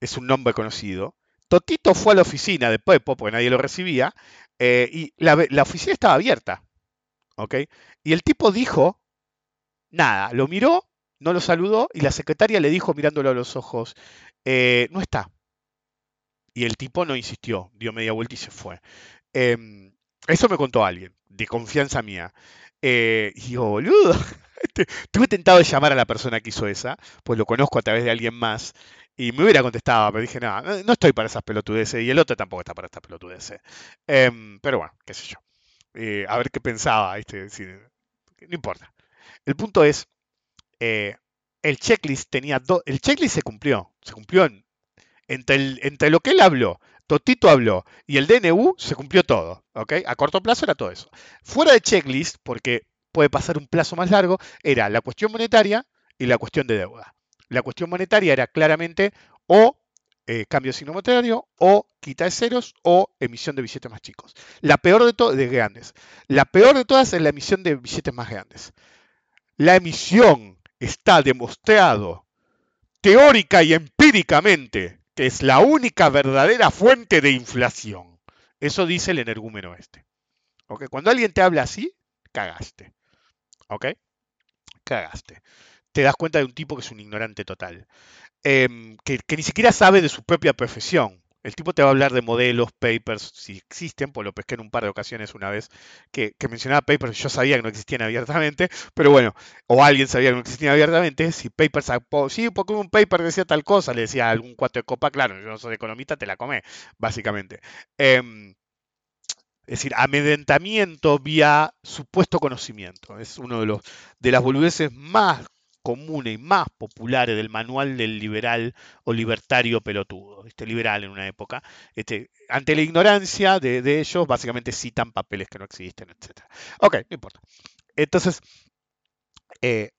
es un nombre conocido. Totito fue a la oficina de Pepo, porque nadie lo recibía, eh, y la, la oficina estaba abierta. ¿Ok? Y el tipo dijo, nada, lo miró no lo saludó y la secretaria le dijo mirándolo a los ojos, eh, no está. Y el tipo no insistió, dio media vuelta y se fue. Em, eso me contó alguien, de confianza mía. Eh, y digo, boludo, este, tuve tentado de llamar a la persona que hizo esa, pues lo conozco a través de alguien más. Y me hubiera contestado, pero dije, no, no estoy para esas pelotudeces. Y el otro tampoco está para estas pelotudeces. Em, pero bueno, qué sé yo. Eh, a ver qué pensaba. Este, no importa. El punto es, el checklist tenía dos. El checklist se cumplió. Se cumplió entre, entre lo que él habló, Totito habló y el DNU se cumplió todo. ¿ok? A corto plazo era todo eso. Fuera de checklist, porque puede pasar un plazo más largo, era la cuestión monetaria y la cuestión de deuda. La cuestión monetaria era claramente o eh, cambio de signo monetario, o quita de ceros, o emisión de billetes más chicos. La peor de todas, de grandes. La peor de todas es la emisión de billetes más grandes. La emisión está demostrado teórica y empíricamente que es la única verdadera fuente de inflación. Eso dice el energúmeno este. Cuando alguien te habla así, cagaste. ¿Ok? Cagaste. Te das cuenta de un tipo que es un ignorante total. Em, que, ni siquiera sabe de su propia profesión. El tipo te va a hablar de modelos, papers, si existen, pues lo pesqué en un par de ocasiones una vez que, mencionaba papers, yo sabía que no existían abiertamente, pero bueno, o alguien sabía que no existían abiertamente, si papers, sí, porque un paper decía tal cosa, le decía algún cuatro de copa, claro, yo no soy economista, te la comé, básicamente. Em, Es decir, amedrentamiento vía supuesto conocimiento. Es uno de, los, de las boludeces más comunes y más populares del manual del liberal o libertario pelotudo, este liberal en una época. Este, ante la ignorancia de, ellos, básicamente citan papeles que no existen, etc. Ok, no importa. Entonces, eh,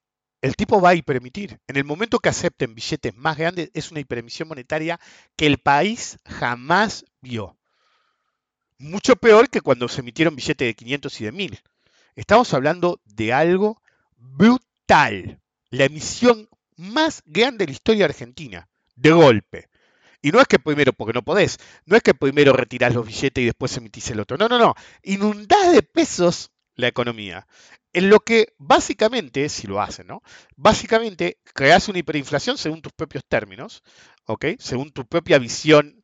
el tipo va a hiperemitir. En el momento que acepten billetes más grandes, es una hiperemisión monetaria que el país jamás vio. Mucho peor que cuando se emitieron billetes de 500 y de 1000. Estamos hablando de algo brutal. La emisión más grande de la historia argentina. De golpe. Y no es que primero, porque no podés, no es que primero retirás los billetes y después emitís el otro. No, no, no. Inundás de pesos la economía. En lo que básicamente, si lo hacen, ¿no? Básicamente creas una hiperinflación según tus propios términos, ¿ok? Según tu propia visión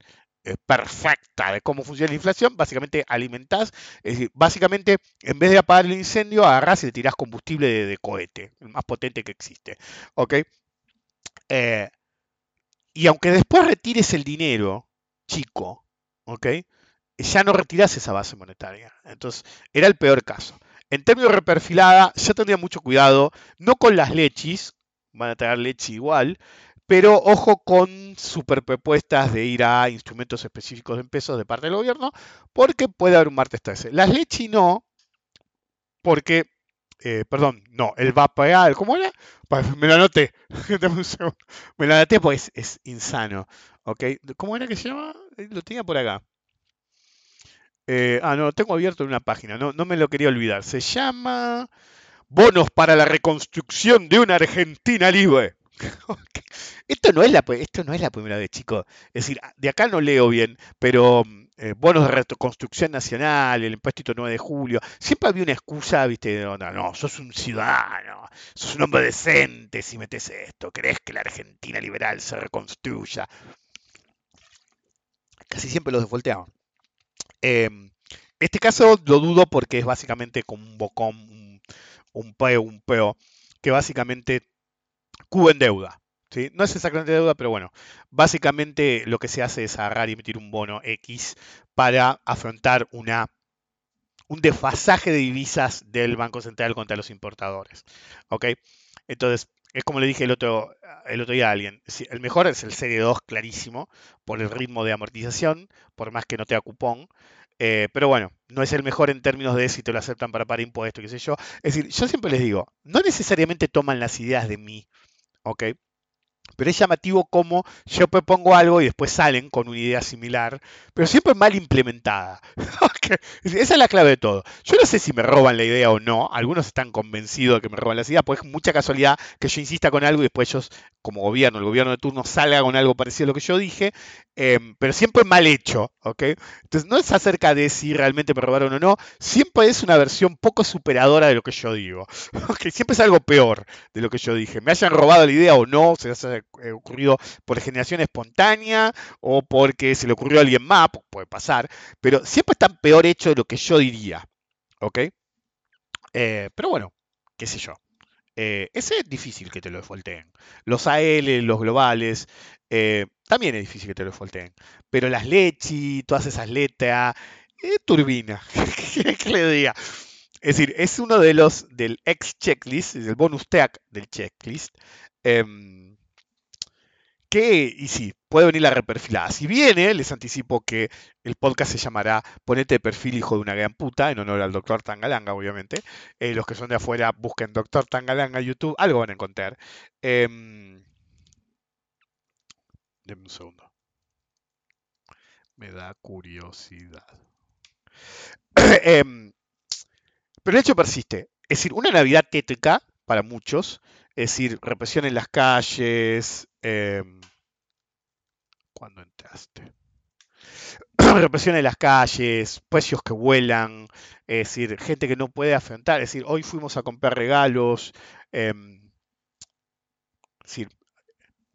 perfecta de cómo funciona la inflación, básicamente alimentás, es decir, básicamente en vez de apagar el incendio, agarrás y le tirás combustible de, cohete, el más potente que existe, ¿ok? Eh, y aunque después retires el dinero, chico, ¿ok? Ya no retirás esa base monetaria. Entonces, era el peor caso. En términos de reperfilada, yo tendría mucho cuidado, no con las lechis, van a traer leche igual, pero ojo con superpropuestas de ir a instrumentos específicos en pesos de parte del gobierno, porque puede haber un martes 13. Las lechis no, porque, eh, perdón, no, el vapeal, ¿cómo era? Me lo anoté, me lo anoté pues es insano, ¿ok? ¿Cómo era que se llama? Eh, lo tenía por acá. Eh, ah, no, lo tengo abierto en una página, no, no me lo quería olvidar. Se llama Bonos para la reconstrucción de una Argentina libre. esto, no es la, esto no es la primera vez, chicos. Es decir, de acá no leo bien, pero eh, bonos de reconstrucción nacional, el impuesto 9 de julio, siempre había una excusa, viste, no, no, sos un ciudadano, sos un hombre decente si metes esto, crees que la Argentina liberal se reconstruya. Casi siempre los defolteaban. Em, este caso lo dudo porque es básicamente como un bocón, un peo, un peo, que básicamente cuba en deuda. ¿sí? No es exactamente deuda, pero bueno, básicamente lo que se hace es agarrar y emitir un bono X para afrontar una, un desfasaje de divisas del Banco Central contra los importadores. ¿ok? Entonces, es como le dije el otro, el otro día a alguien, el mejor es el Serie 2, clarísimo, por el ritmo de amortización, por más que no tenga cupón. Eh, pero bueno, no es el mejor en términos de si te lo aceptan para pagar impuestos, qué sé yo. Es decir, yo siempre les digo, no necesariamente toman las ideas de mí, ¿ok? Pero es llamativo cómo yo propongo algo y después salen con una idea similar, pero siempre mal implementada. Esa es la clave de todo. Yo no sé si me roban la idea o no. Algunos están convencidos de que me roban las ideas, pues es mucha casualidad que yo insista con algo y después ellos, como gobierno, el gobierno de turno, salga con algo parecido a lo que yo dije, em, pero siempre mal hecho. ¿ok? Entonces no es acerca de si realmente me robaron o no, siempre es una versión poco superadora de lo que yo digo. Siempre es algo peor de lo que yo dije. Me hayan robado la idea o no, se les ha ocurrido por generación espontánea o porque se le ocurrió a alguien más, puede pasar, pero siempre están peor hecho de lo que yo diría. ¿Ok? Eh, pero bueno, qué sé yo. Eh, ese es difícil que te lo defolteen. Los AL, los globales, eh, también es difícil que te lo defolteen. Pero las lechi, todas esas letras, turbina. ¿Qué le diga? Es decir, es uno de los del ex checklist, del bonus tag del checklist. Em, que, y sí, puede venir la reperfilada. Si viene, les anticipo que el podcast se llamará Ponete de perfil hijo de una gran puta, en honor al doctor Tangalanga, obviamente. Eh, los que son de afuera, busquen doctor Tangalanga YouTube, algo van a encontrar. Eh, un segundo. Me da curiosidad. Em, pero el hecho persiste. Es decir, una Navidad tétrica para muchos, es decir, represión en las calles, eh, cuando entraste. Represión en las calles, precios que vuelan, es decir, gente que no puede afrontar, es decir, hoy fuimos a comprar regalos, em, es decir,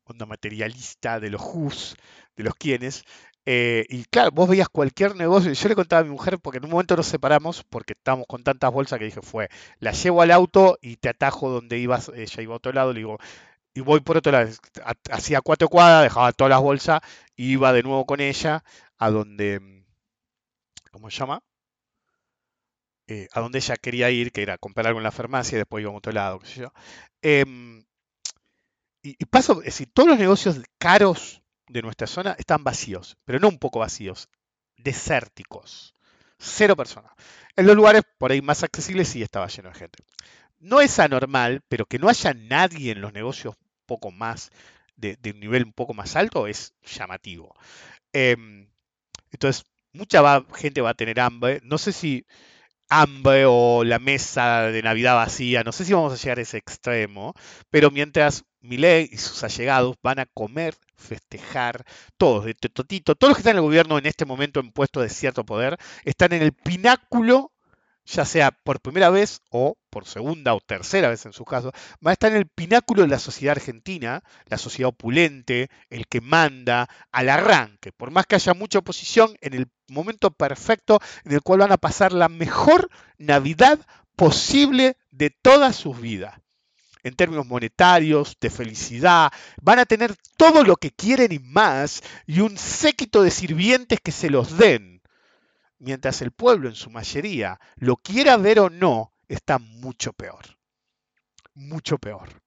onda materialista de los JUS, de los quienes, eh, y claro, vos veías cualquier negocio. Yo le contaba a mi mujer, porque en un momento nos separamos, porque estábamos con tantas bolsas que dije, fue, la llevo al auto y te atajo donde ibas, ella iba a otro lado, le digo, y voy por otro lado. Hacía cuatro cuadras, dejaba todas las bolsas, iba de nuevo con ella a donde, ¿cómo se llama? eh, a donde ella quería ir, que era comprar algo en la farmacia y después íbamos a otro lado, qué sé yo. Em, y, y paso, es decir, todos los negocios caros de nuestra zona están vacíos, pero no un poco vacíos, desérticos. Cero personas. En los lugares por ahí más accesibles sí estaba lleno de gente. No es anormal, pero que no haya nadie en los negocios poco más, de, un nivel un poco más alto, es llamativo. Em, entonces, mucha gente va a tener hambre. No sé si hambre o la mesa de Navidad vacía, no sé si vamos a llegar a ese extremo, pero mientras Milei y sus allegados van a comer, festejar, todos, de totito, todos los que están en el gobierno en este momento en puestos de cierto poder, están en el pináculo, ya sea por primera vez o por segunda o tercera vez en su caso, van a estar en el pináculo de la sociedad argentina, la sociedad opulente, el que manda, al arranque, por más que haya mucha oposición, en el momento perfecto en el cual van a pasar la mejor Navidad posible de todas sus vidas. En términos monetarios, de felicidad, van a tener todo lo que quieren y más, y un séquito de sirvientes que se los den. Mientras el pueblo en su mayoría, lo quiera ver o no, está mucho peor. Mucho peor.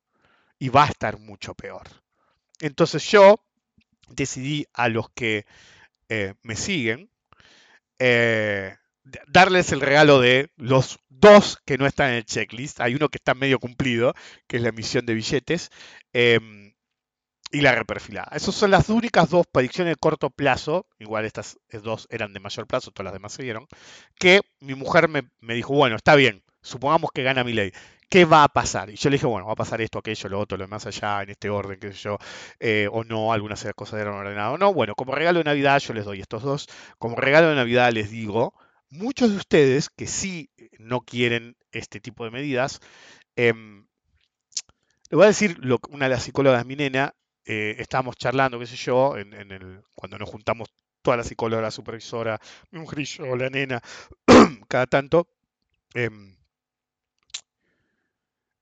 Y va a estar mucho peor. Entonces yo decidí a los que eh, me siguen, eh, darles el regalo de los dos que no están en el checklist. Hay uno que está medio cumplido, que es la emisión de billetes, em, y la reperfilada. Esas son las únicas dos predicciones de corto plazo, igual estas dos eran de mayor plazo, todas las demás se dieron, que mi mujer me, me dijo, bueno, está bien, supongamos que gana mi ley. ¿Qué va a pasar? Y yo le dije, bueno, va a pasar esto, aquello, lo otro, lo demás allá, en este orden, qué sé yo, eh, o no, algunas cosas eran ordenadas o no. Bueno, como regalo de Navidad yo les doy estos dos. Como regalo de Navidad les digo, muchos de ustedes que sí no quieren este tipo de medidas, em, le voy a decir lo, una de las psicólogas, mi nena, eh, estábamos charlando, qué sé yo, cuando nos juntamos toda la psicóloga, la supervisora, mi mujer y la nena, cada tanto. em,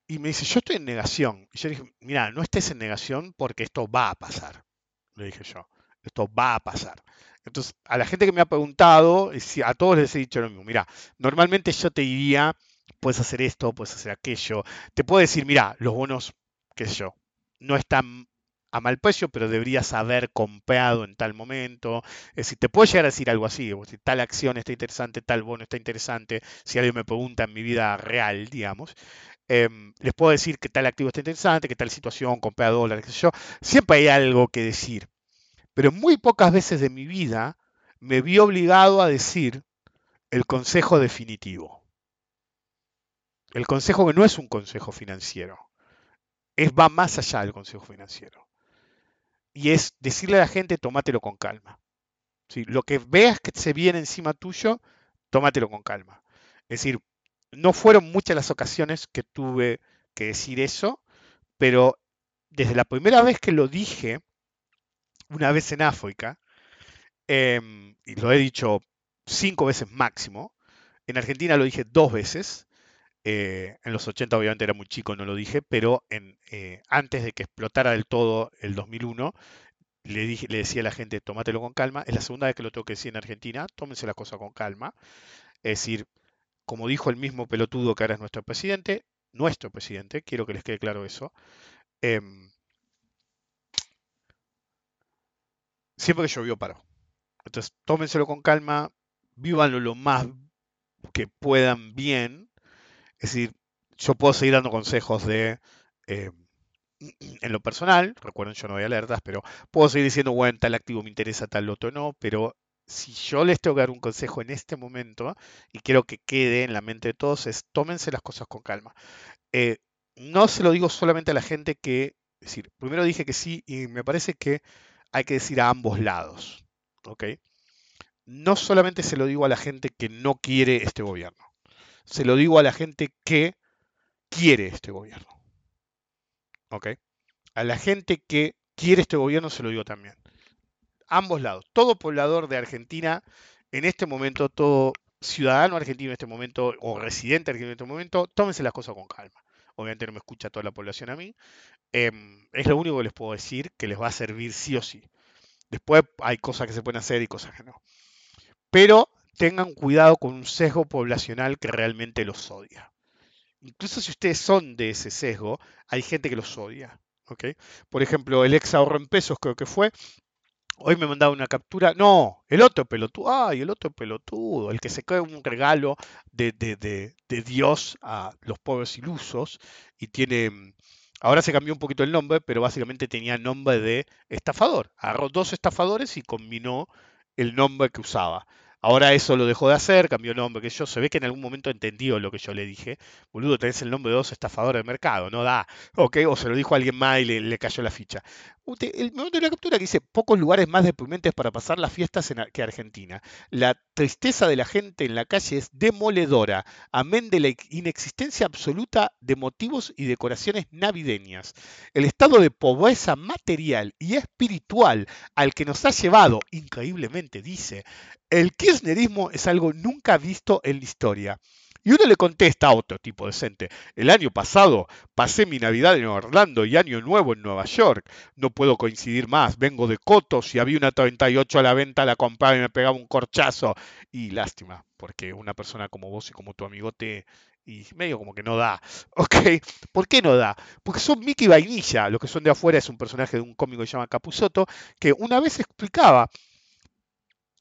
y me dice, yo estoy en negación. Y yo dije, mira, no estés en negación porque esto va a pasar. Le dije yo, esto va a pasar. Entonces, a la gente que me ha preguntado, si- a todos les he dicho lo mismo. Mira, normalmente yo te diría, puedes hacer esto, puedes hacer aquello. Te puedo decir, mira, los bonos, qué sé yo, no están a mal precio, pero deberías haber comprado en tal momento. Es decir, te puedo llegar a decir algo así, si tal acción está interesante, tal bono está interesante, si alguien me pregunta en mi vida real, digamos. Em, les puedo decir que tal activo está interesante, que tal situación, compré dólares, qué sé yo. Siempre hay algo que decir. Pero muy pocas veces de mi vida me vi obligado a decir el consejo definitivo. El consejo que no es un consejo financiero. Es, va más allá del consejo financiero. Y es decirle a la gente, tómatelo con calma. Lo que veas que se viene encima tuyo, tómatelo con calma. Es decir, no fueron muchas las ocasiones que tuve que decir eso, pero desde la primera vez que lo dije, una vez en África, em, y lo he dicho cinco veces máximo, en Argentina lo dije dos veces, eh, en los 80 obviamente era muy chico, no lo dije, pero en, eh, antes de que explotara del todo el 2001, le, dije, le decía a la gente, tómatelo con calma, es la segunda vez que lo tengo que decir en Argentina, tómense la cosa con calma, es decir, como dijo el mismo pelotudo que ahora es nuestro presidente, nuestro presidente, quiero que les quede claro eso, em, siempre que llovió paró. Entonces, tómenselo con calma, vívanlo lo más que puedan bien. Es decir, yo puedo seguir dando consejos de, eh, en lo personal, recuerden, yo no doy alertas, pero puedo seguir diciendo, bueno, tal activo me interesa, tal otro no, pero si yo les tengo que dar un consejo en este momento, y quiero que quede en la mente de todos, es tómense las cosas con calma. Eh, no se lo digo solamente a la gente que, es decir, primero dije que sí, y me parece que hay que decir a ambos lados, ¿ok? No solamente se lo digo a la gente que no quiere este gobierno, se lo digo a la gente que quiere este gobierno, ¿ok? A la gente que quiere este gobierno se lo digo también. Ambos lados. Todo poblador de Argentina en este momento, todo ciudadano argentino en este momento o residente argentino en este momento, tómense las cosas con calma. Obviamente no me escucha toda la población a mí. Em, es lo único que les puedo decir que les va a servir sí o sí. Después hay cosas que se pueden hacer y cosas que no. Pero tengan cuidado con un sesgo poblacional que realmente los odia. Incluso si ustedes son de ese sesgo, hay gente que los odia. Por ejemplo, el ex ahorro en pesos creo que fue, Hoy me mandaba una captura. No, el otro pelotudo. Ay, el otro pelotudo. El que se cae un regalo de, de, de, de, Dios a los pobres ilusos. Y tiene. Ahora se cambió un poquito el nombre, pero básicamente tenía nombre de estafador. Agarró dos estafadores y combinó el nombre que usaba. Ahora eso lo dejó de hacer, cambió el nombre, que yo se ve que en algún momento entendió lo que yo le dije. Boludo, tenés el nombre de dos estafadores del mercado, no da. Ok, o se lo dijo a alguien más y le, cayó la ficha. El momento de la captura que dice, pocos lugares más deprimentes para pasar las fiestas en, que Argentina. La tristeza de la gente en la calle es demoledora, amén de la inexistencia absoluta de motivos y decoraciones navideñas. El estado de pobreza material y espiritual al que nos ha llevado, increíblemente dice, el kirchnerismo es algo nunca visto en la historia. Y uno le contesta a otro tipo decente, el año pasado pasé mi Navidad en Orlando y Año Nuevo en Nueva York. No puedo coincidir más, vengo de Cotos y había una 38 a la venta, la compraba y me pegaba un corchazo. Y lástima, porque una persona como vos y como tu amigo te... Y medio como que no da. ¿Ok? ¿Por qué no da? Porque son Mickey Vainilla. Lo que son de afuera es un personaje de un cómico que se llama Capuzotto, que una vez explicaba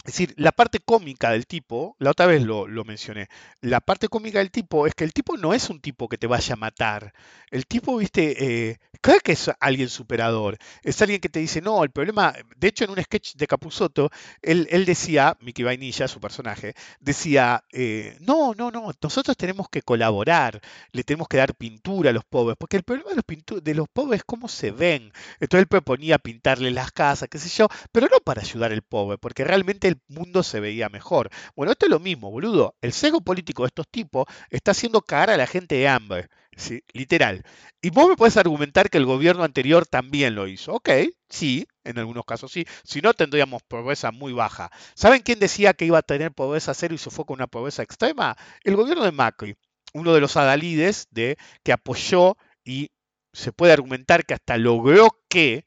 es decir, la parte cómica del tipo, la otra vez lo, mencioné, la parte cómica del tipo es que el tipo no es un tipo que te vaya a matar. El tipo, viste, eh, que es alguien superador. Es alguien que te dice, no, el problema, de hecho en un sketch de Capuzotto, él, decía, Mickey Vainilla, su personaje, decía, eh, no, no, no, nosotros tenemos que colaborar, le tenemos que dar pintura a los pobres, porque el problema de los, de los pobres es cómo se ven. Entonces él proponía pintarle las casas, qué sé yo, pero no para ayudar al pobre, porque realmente el mundo se veía mejor. Bueno, esto es lo mismo, boludo. El sesgo político de estos tipos está haciendo cagar a la gente de hambre. ¿Sí? Literal. Y vos me puedes argumentar que el gobierno anterior también lo hizo. Ok, sí, en algunos casos sí. Si no, tendríamos pobreza muy baja. ¿Saben quién decía que iba a tener pobreza cero y se fue con una pobreza extrema? El gobierno de Macri, uno de los adalides de, que apoyó y se puede argumentar que hasta logró que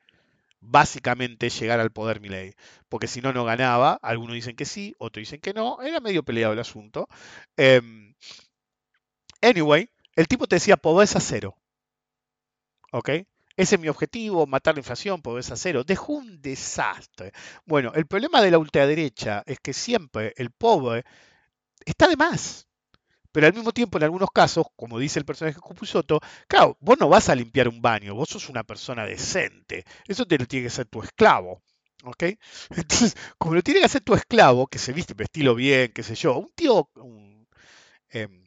básicamente llegar al poder Milei, porque si no, no ganaba. Algunos dicen que sí, otros dicen que no. Era medio peleado el asunto. Em, anyway, el tipo te decía pobreza cero. ¿Ok? Ese es mi objetivo, matar la inflación, pobreza cero. Dejó un desastre. Bueno, el problema de la ultraderecha es que siempre el pobre está de más. Pero al mismo tiempo, en algunos casos, como dice el personaje Cupusoto, claro, vos no vas a limpiar un baño, vos sos una persona decente. Eso te lo tiene que ser tu esclavo. ¿Ok? Entonces, como lo tiene que hacer tu esclavo, que se viste, vestilo bien, qué sé yo, un tío, un, em,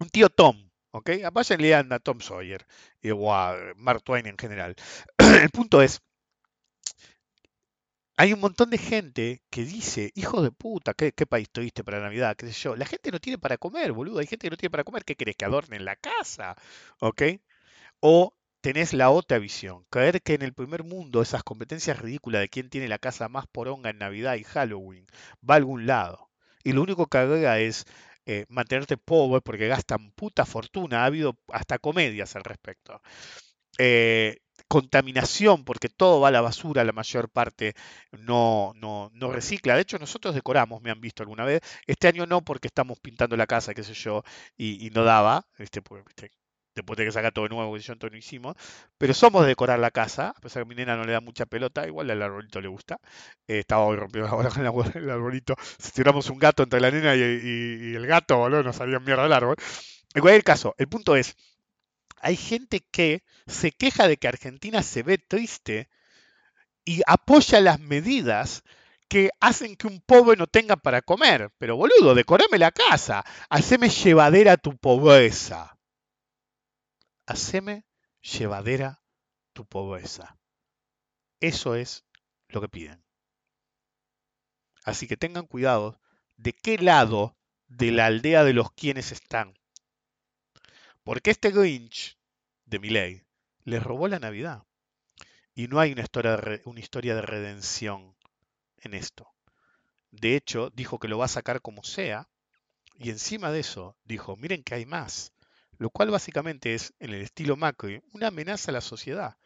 un tío Tom, ¿ok? Le a Tom Sawyer o a Mark Twain en general. El punto es, hay un montón de gente que dice, hijo de puta, ¿qué, país tuviste para Navidad? ¿Qué sé yo? La gente no tiene para comer, boludo. Hay gente que no tiene para comer. ¿Qué querés que adornen la casa? ¿Ok? O tenés la otra visión. Creer que en el primer mundo esas competencias ridículas de quién tiene la casa más poronga en Navidad y Halloween va a algún lado. Y lo único que agrega es eh, mantenerte pobre porque gastan puta fortuna. Ha habido hasta comedias al respecto. Eh, contaminación, porque todo va a la basura, la mayor parte no, no, no, recicla. De hecho, nosotros decoramos, me han visto alguna vez. Este año no, porque estamos pintando la casa, qué sé yo, y, no daba. Este, pues, después de que saca todo nuevo, que yo no hicimos. Pero somos de decorar la casa, a pesar que a mi nena no le da mucha pelota, igual al arbolito le gusta. Eh, estaba hoy rompiendo ahora con el arbolito. Si tiramos un gato entre la nena y, el gato, boludo, nos salía mierda el árbol. En cualquier caso, el punto es hay gente que se queja de que Argentina se ve triste y apoya las medidas que hacen que un pobre no tenga para comer. Pero boludo, decorame la casa, haceme llevadera tu pobreza. Haceme llevadera tu pobreza. Eso es lo que piden. Así que tengan cuidado de qué lado de la aldea de los quienes están. Porque este Grinch de Milley les robó la Navidad. Y no hay una historia, de, una historia de redención en esto. De hecho, dijo que lo va a sacar como sea. Y encima de eso, dijo, miren que hay más lo cual básicamente es, en el estilo Macri, una amenaza a la sociedad.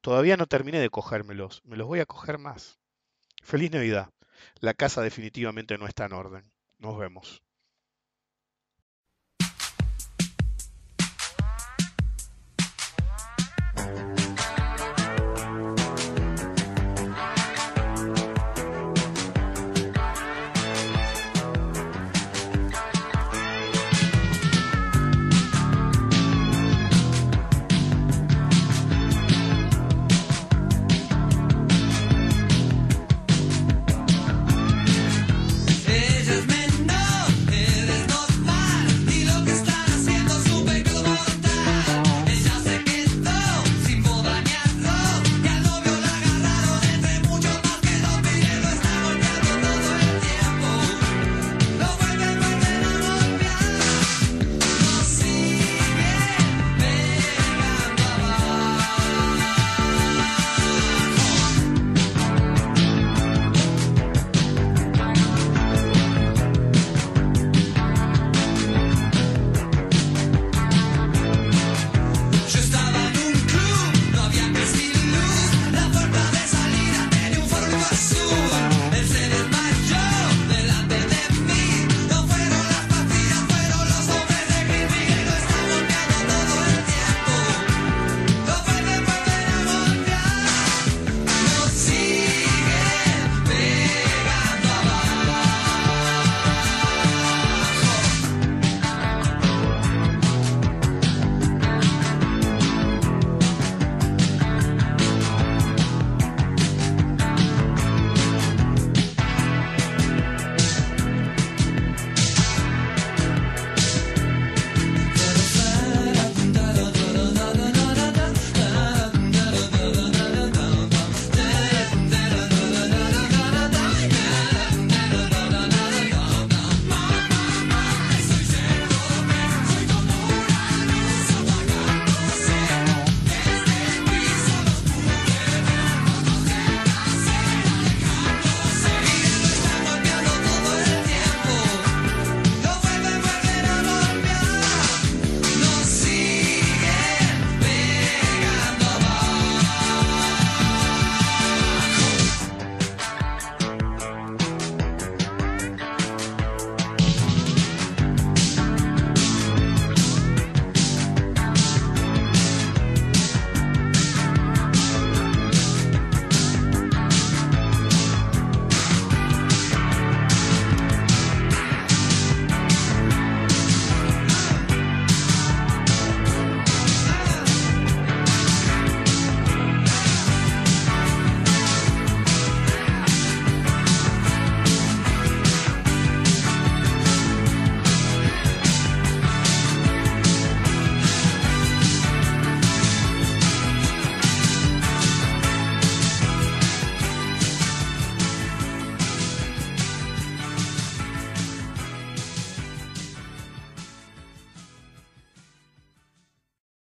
Todavía no terminé de cogérmelos, me los voy a coger más. Feliz Navidad. La casa definitivamente no está en orden. Nos vemos.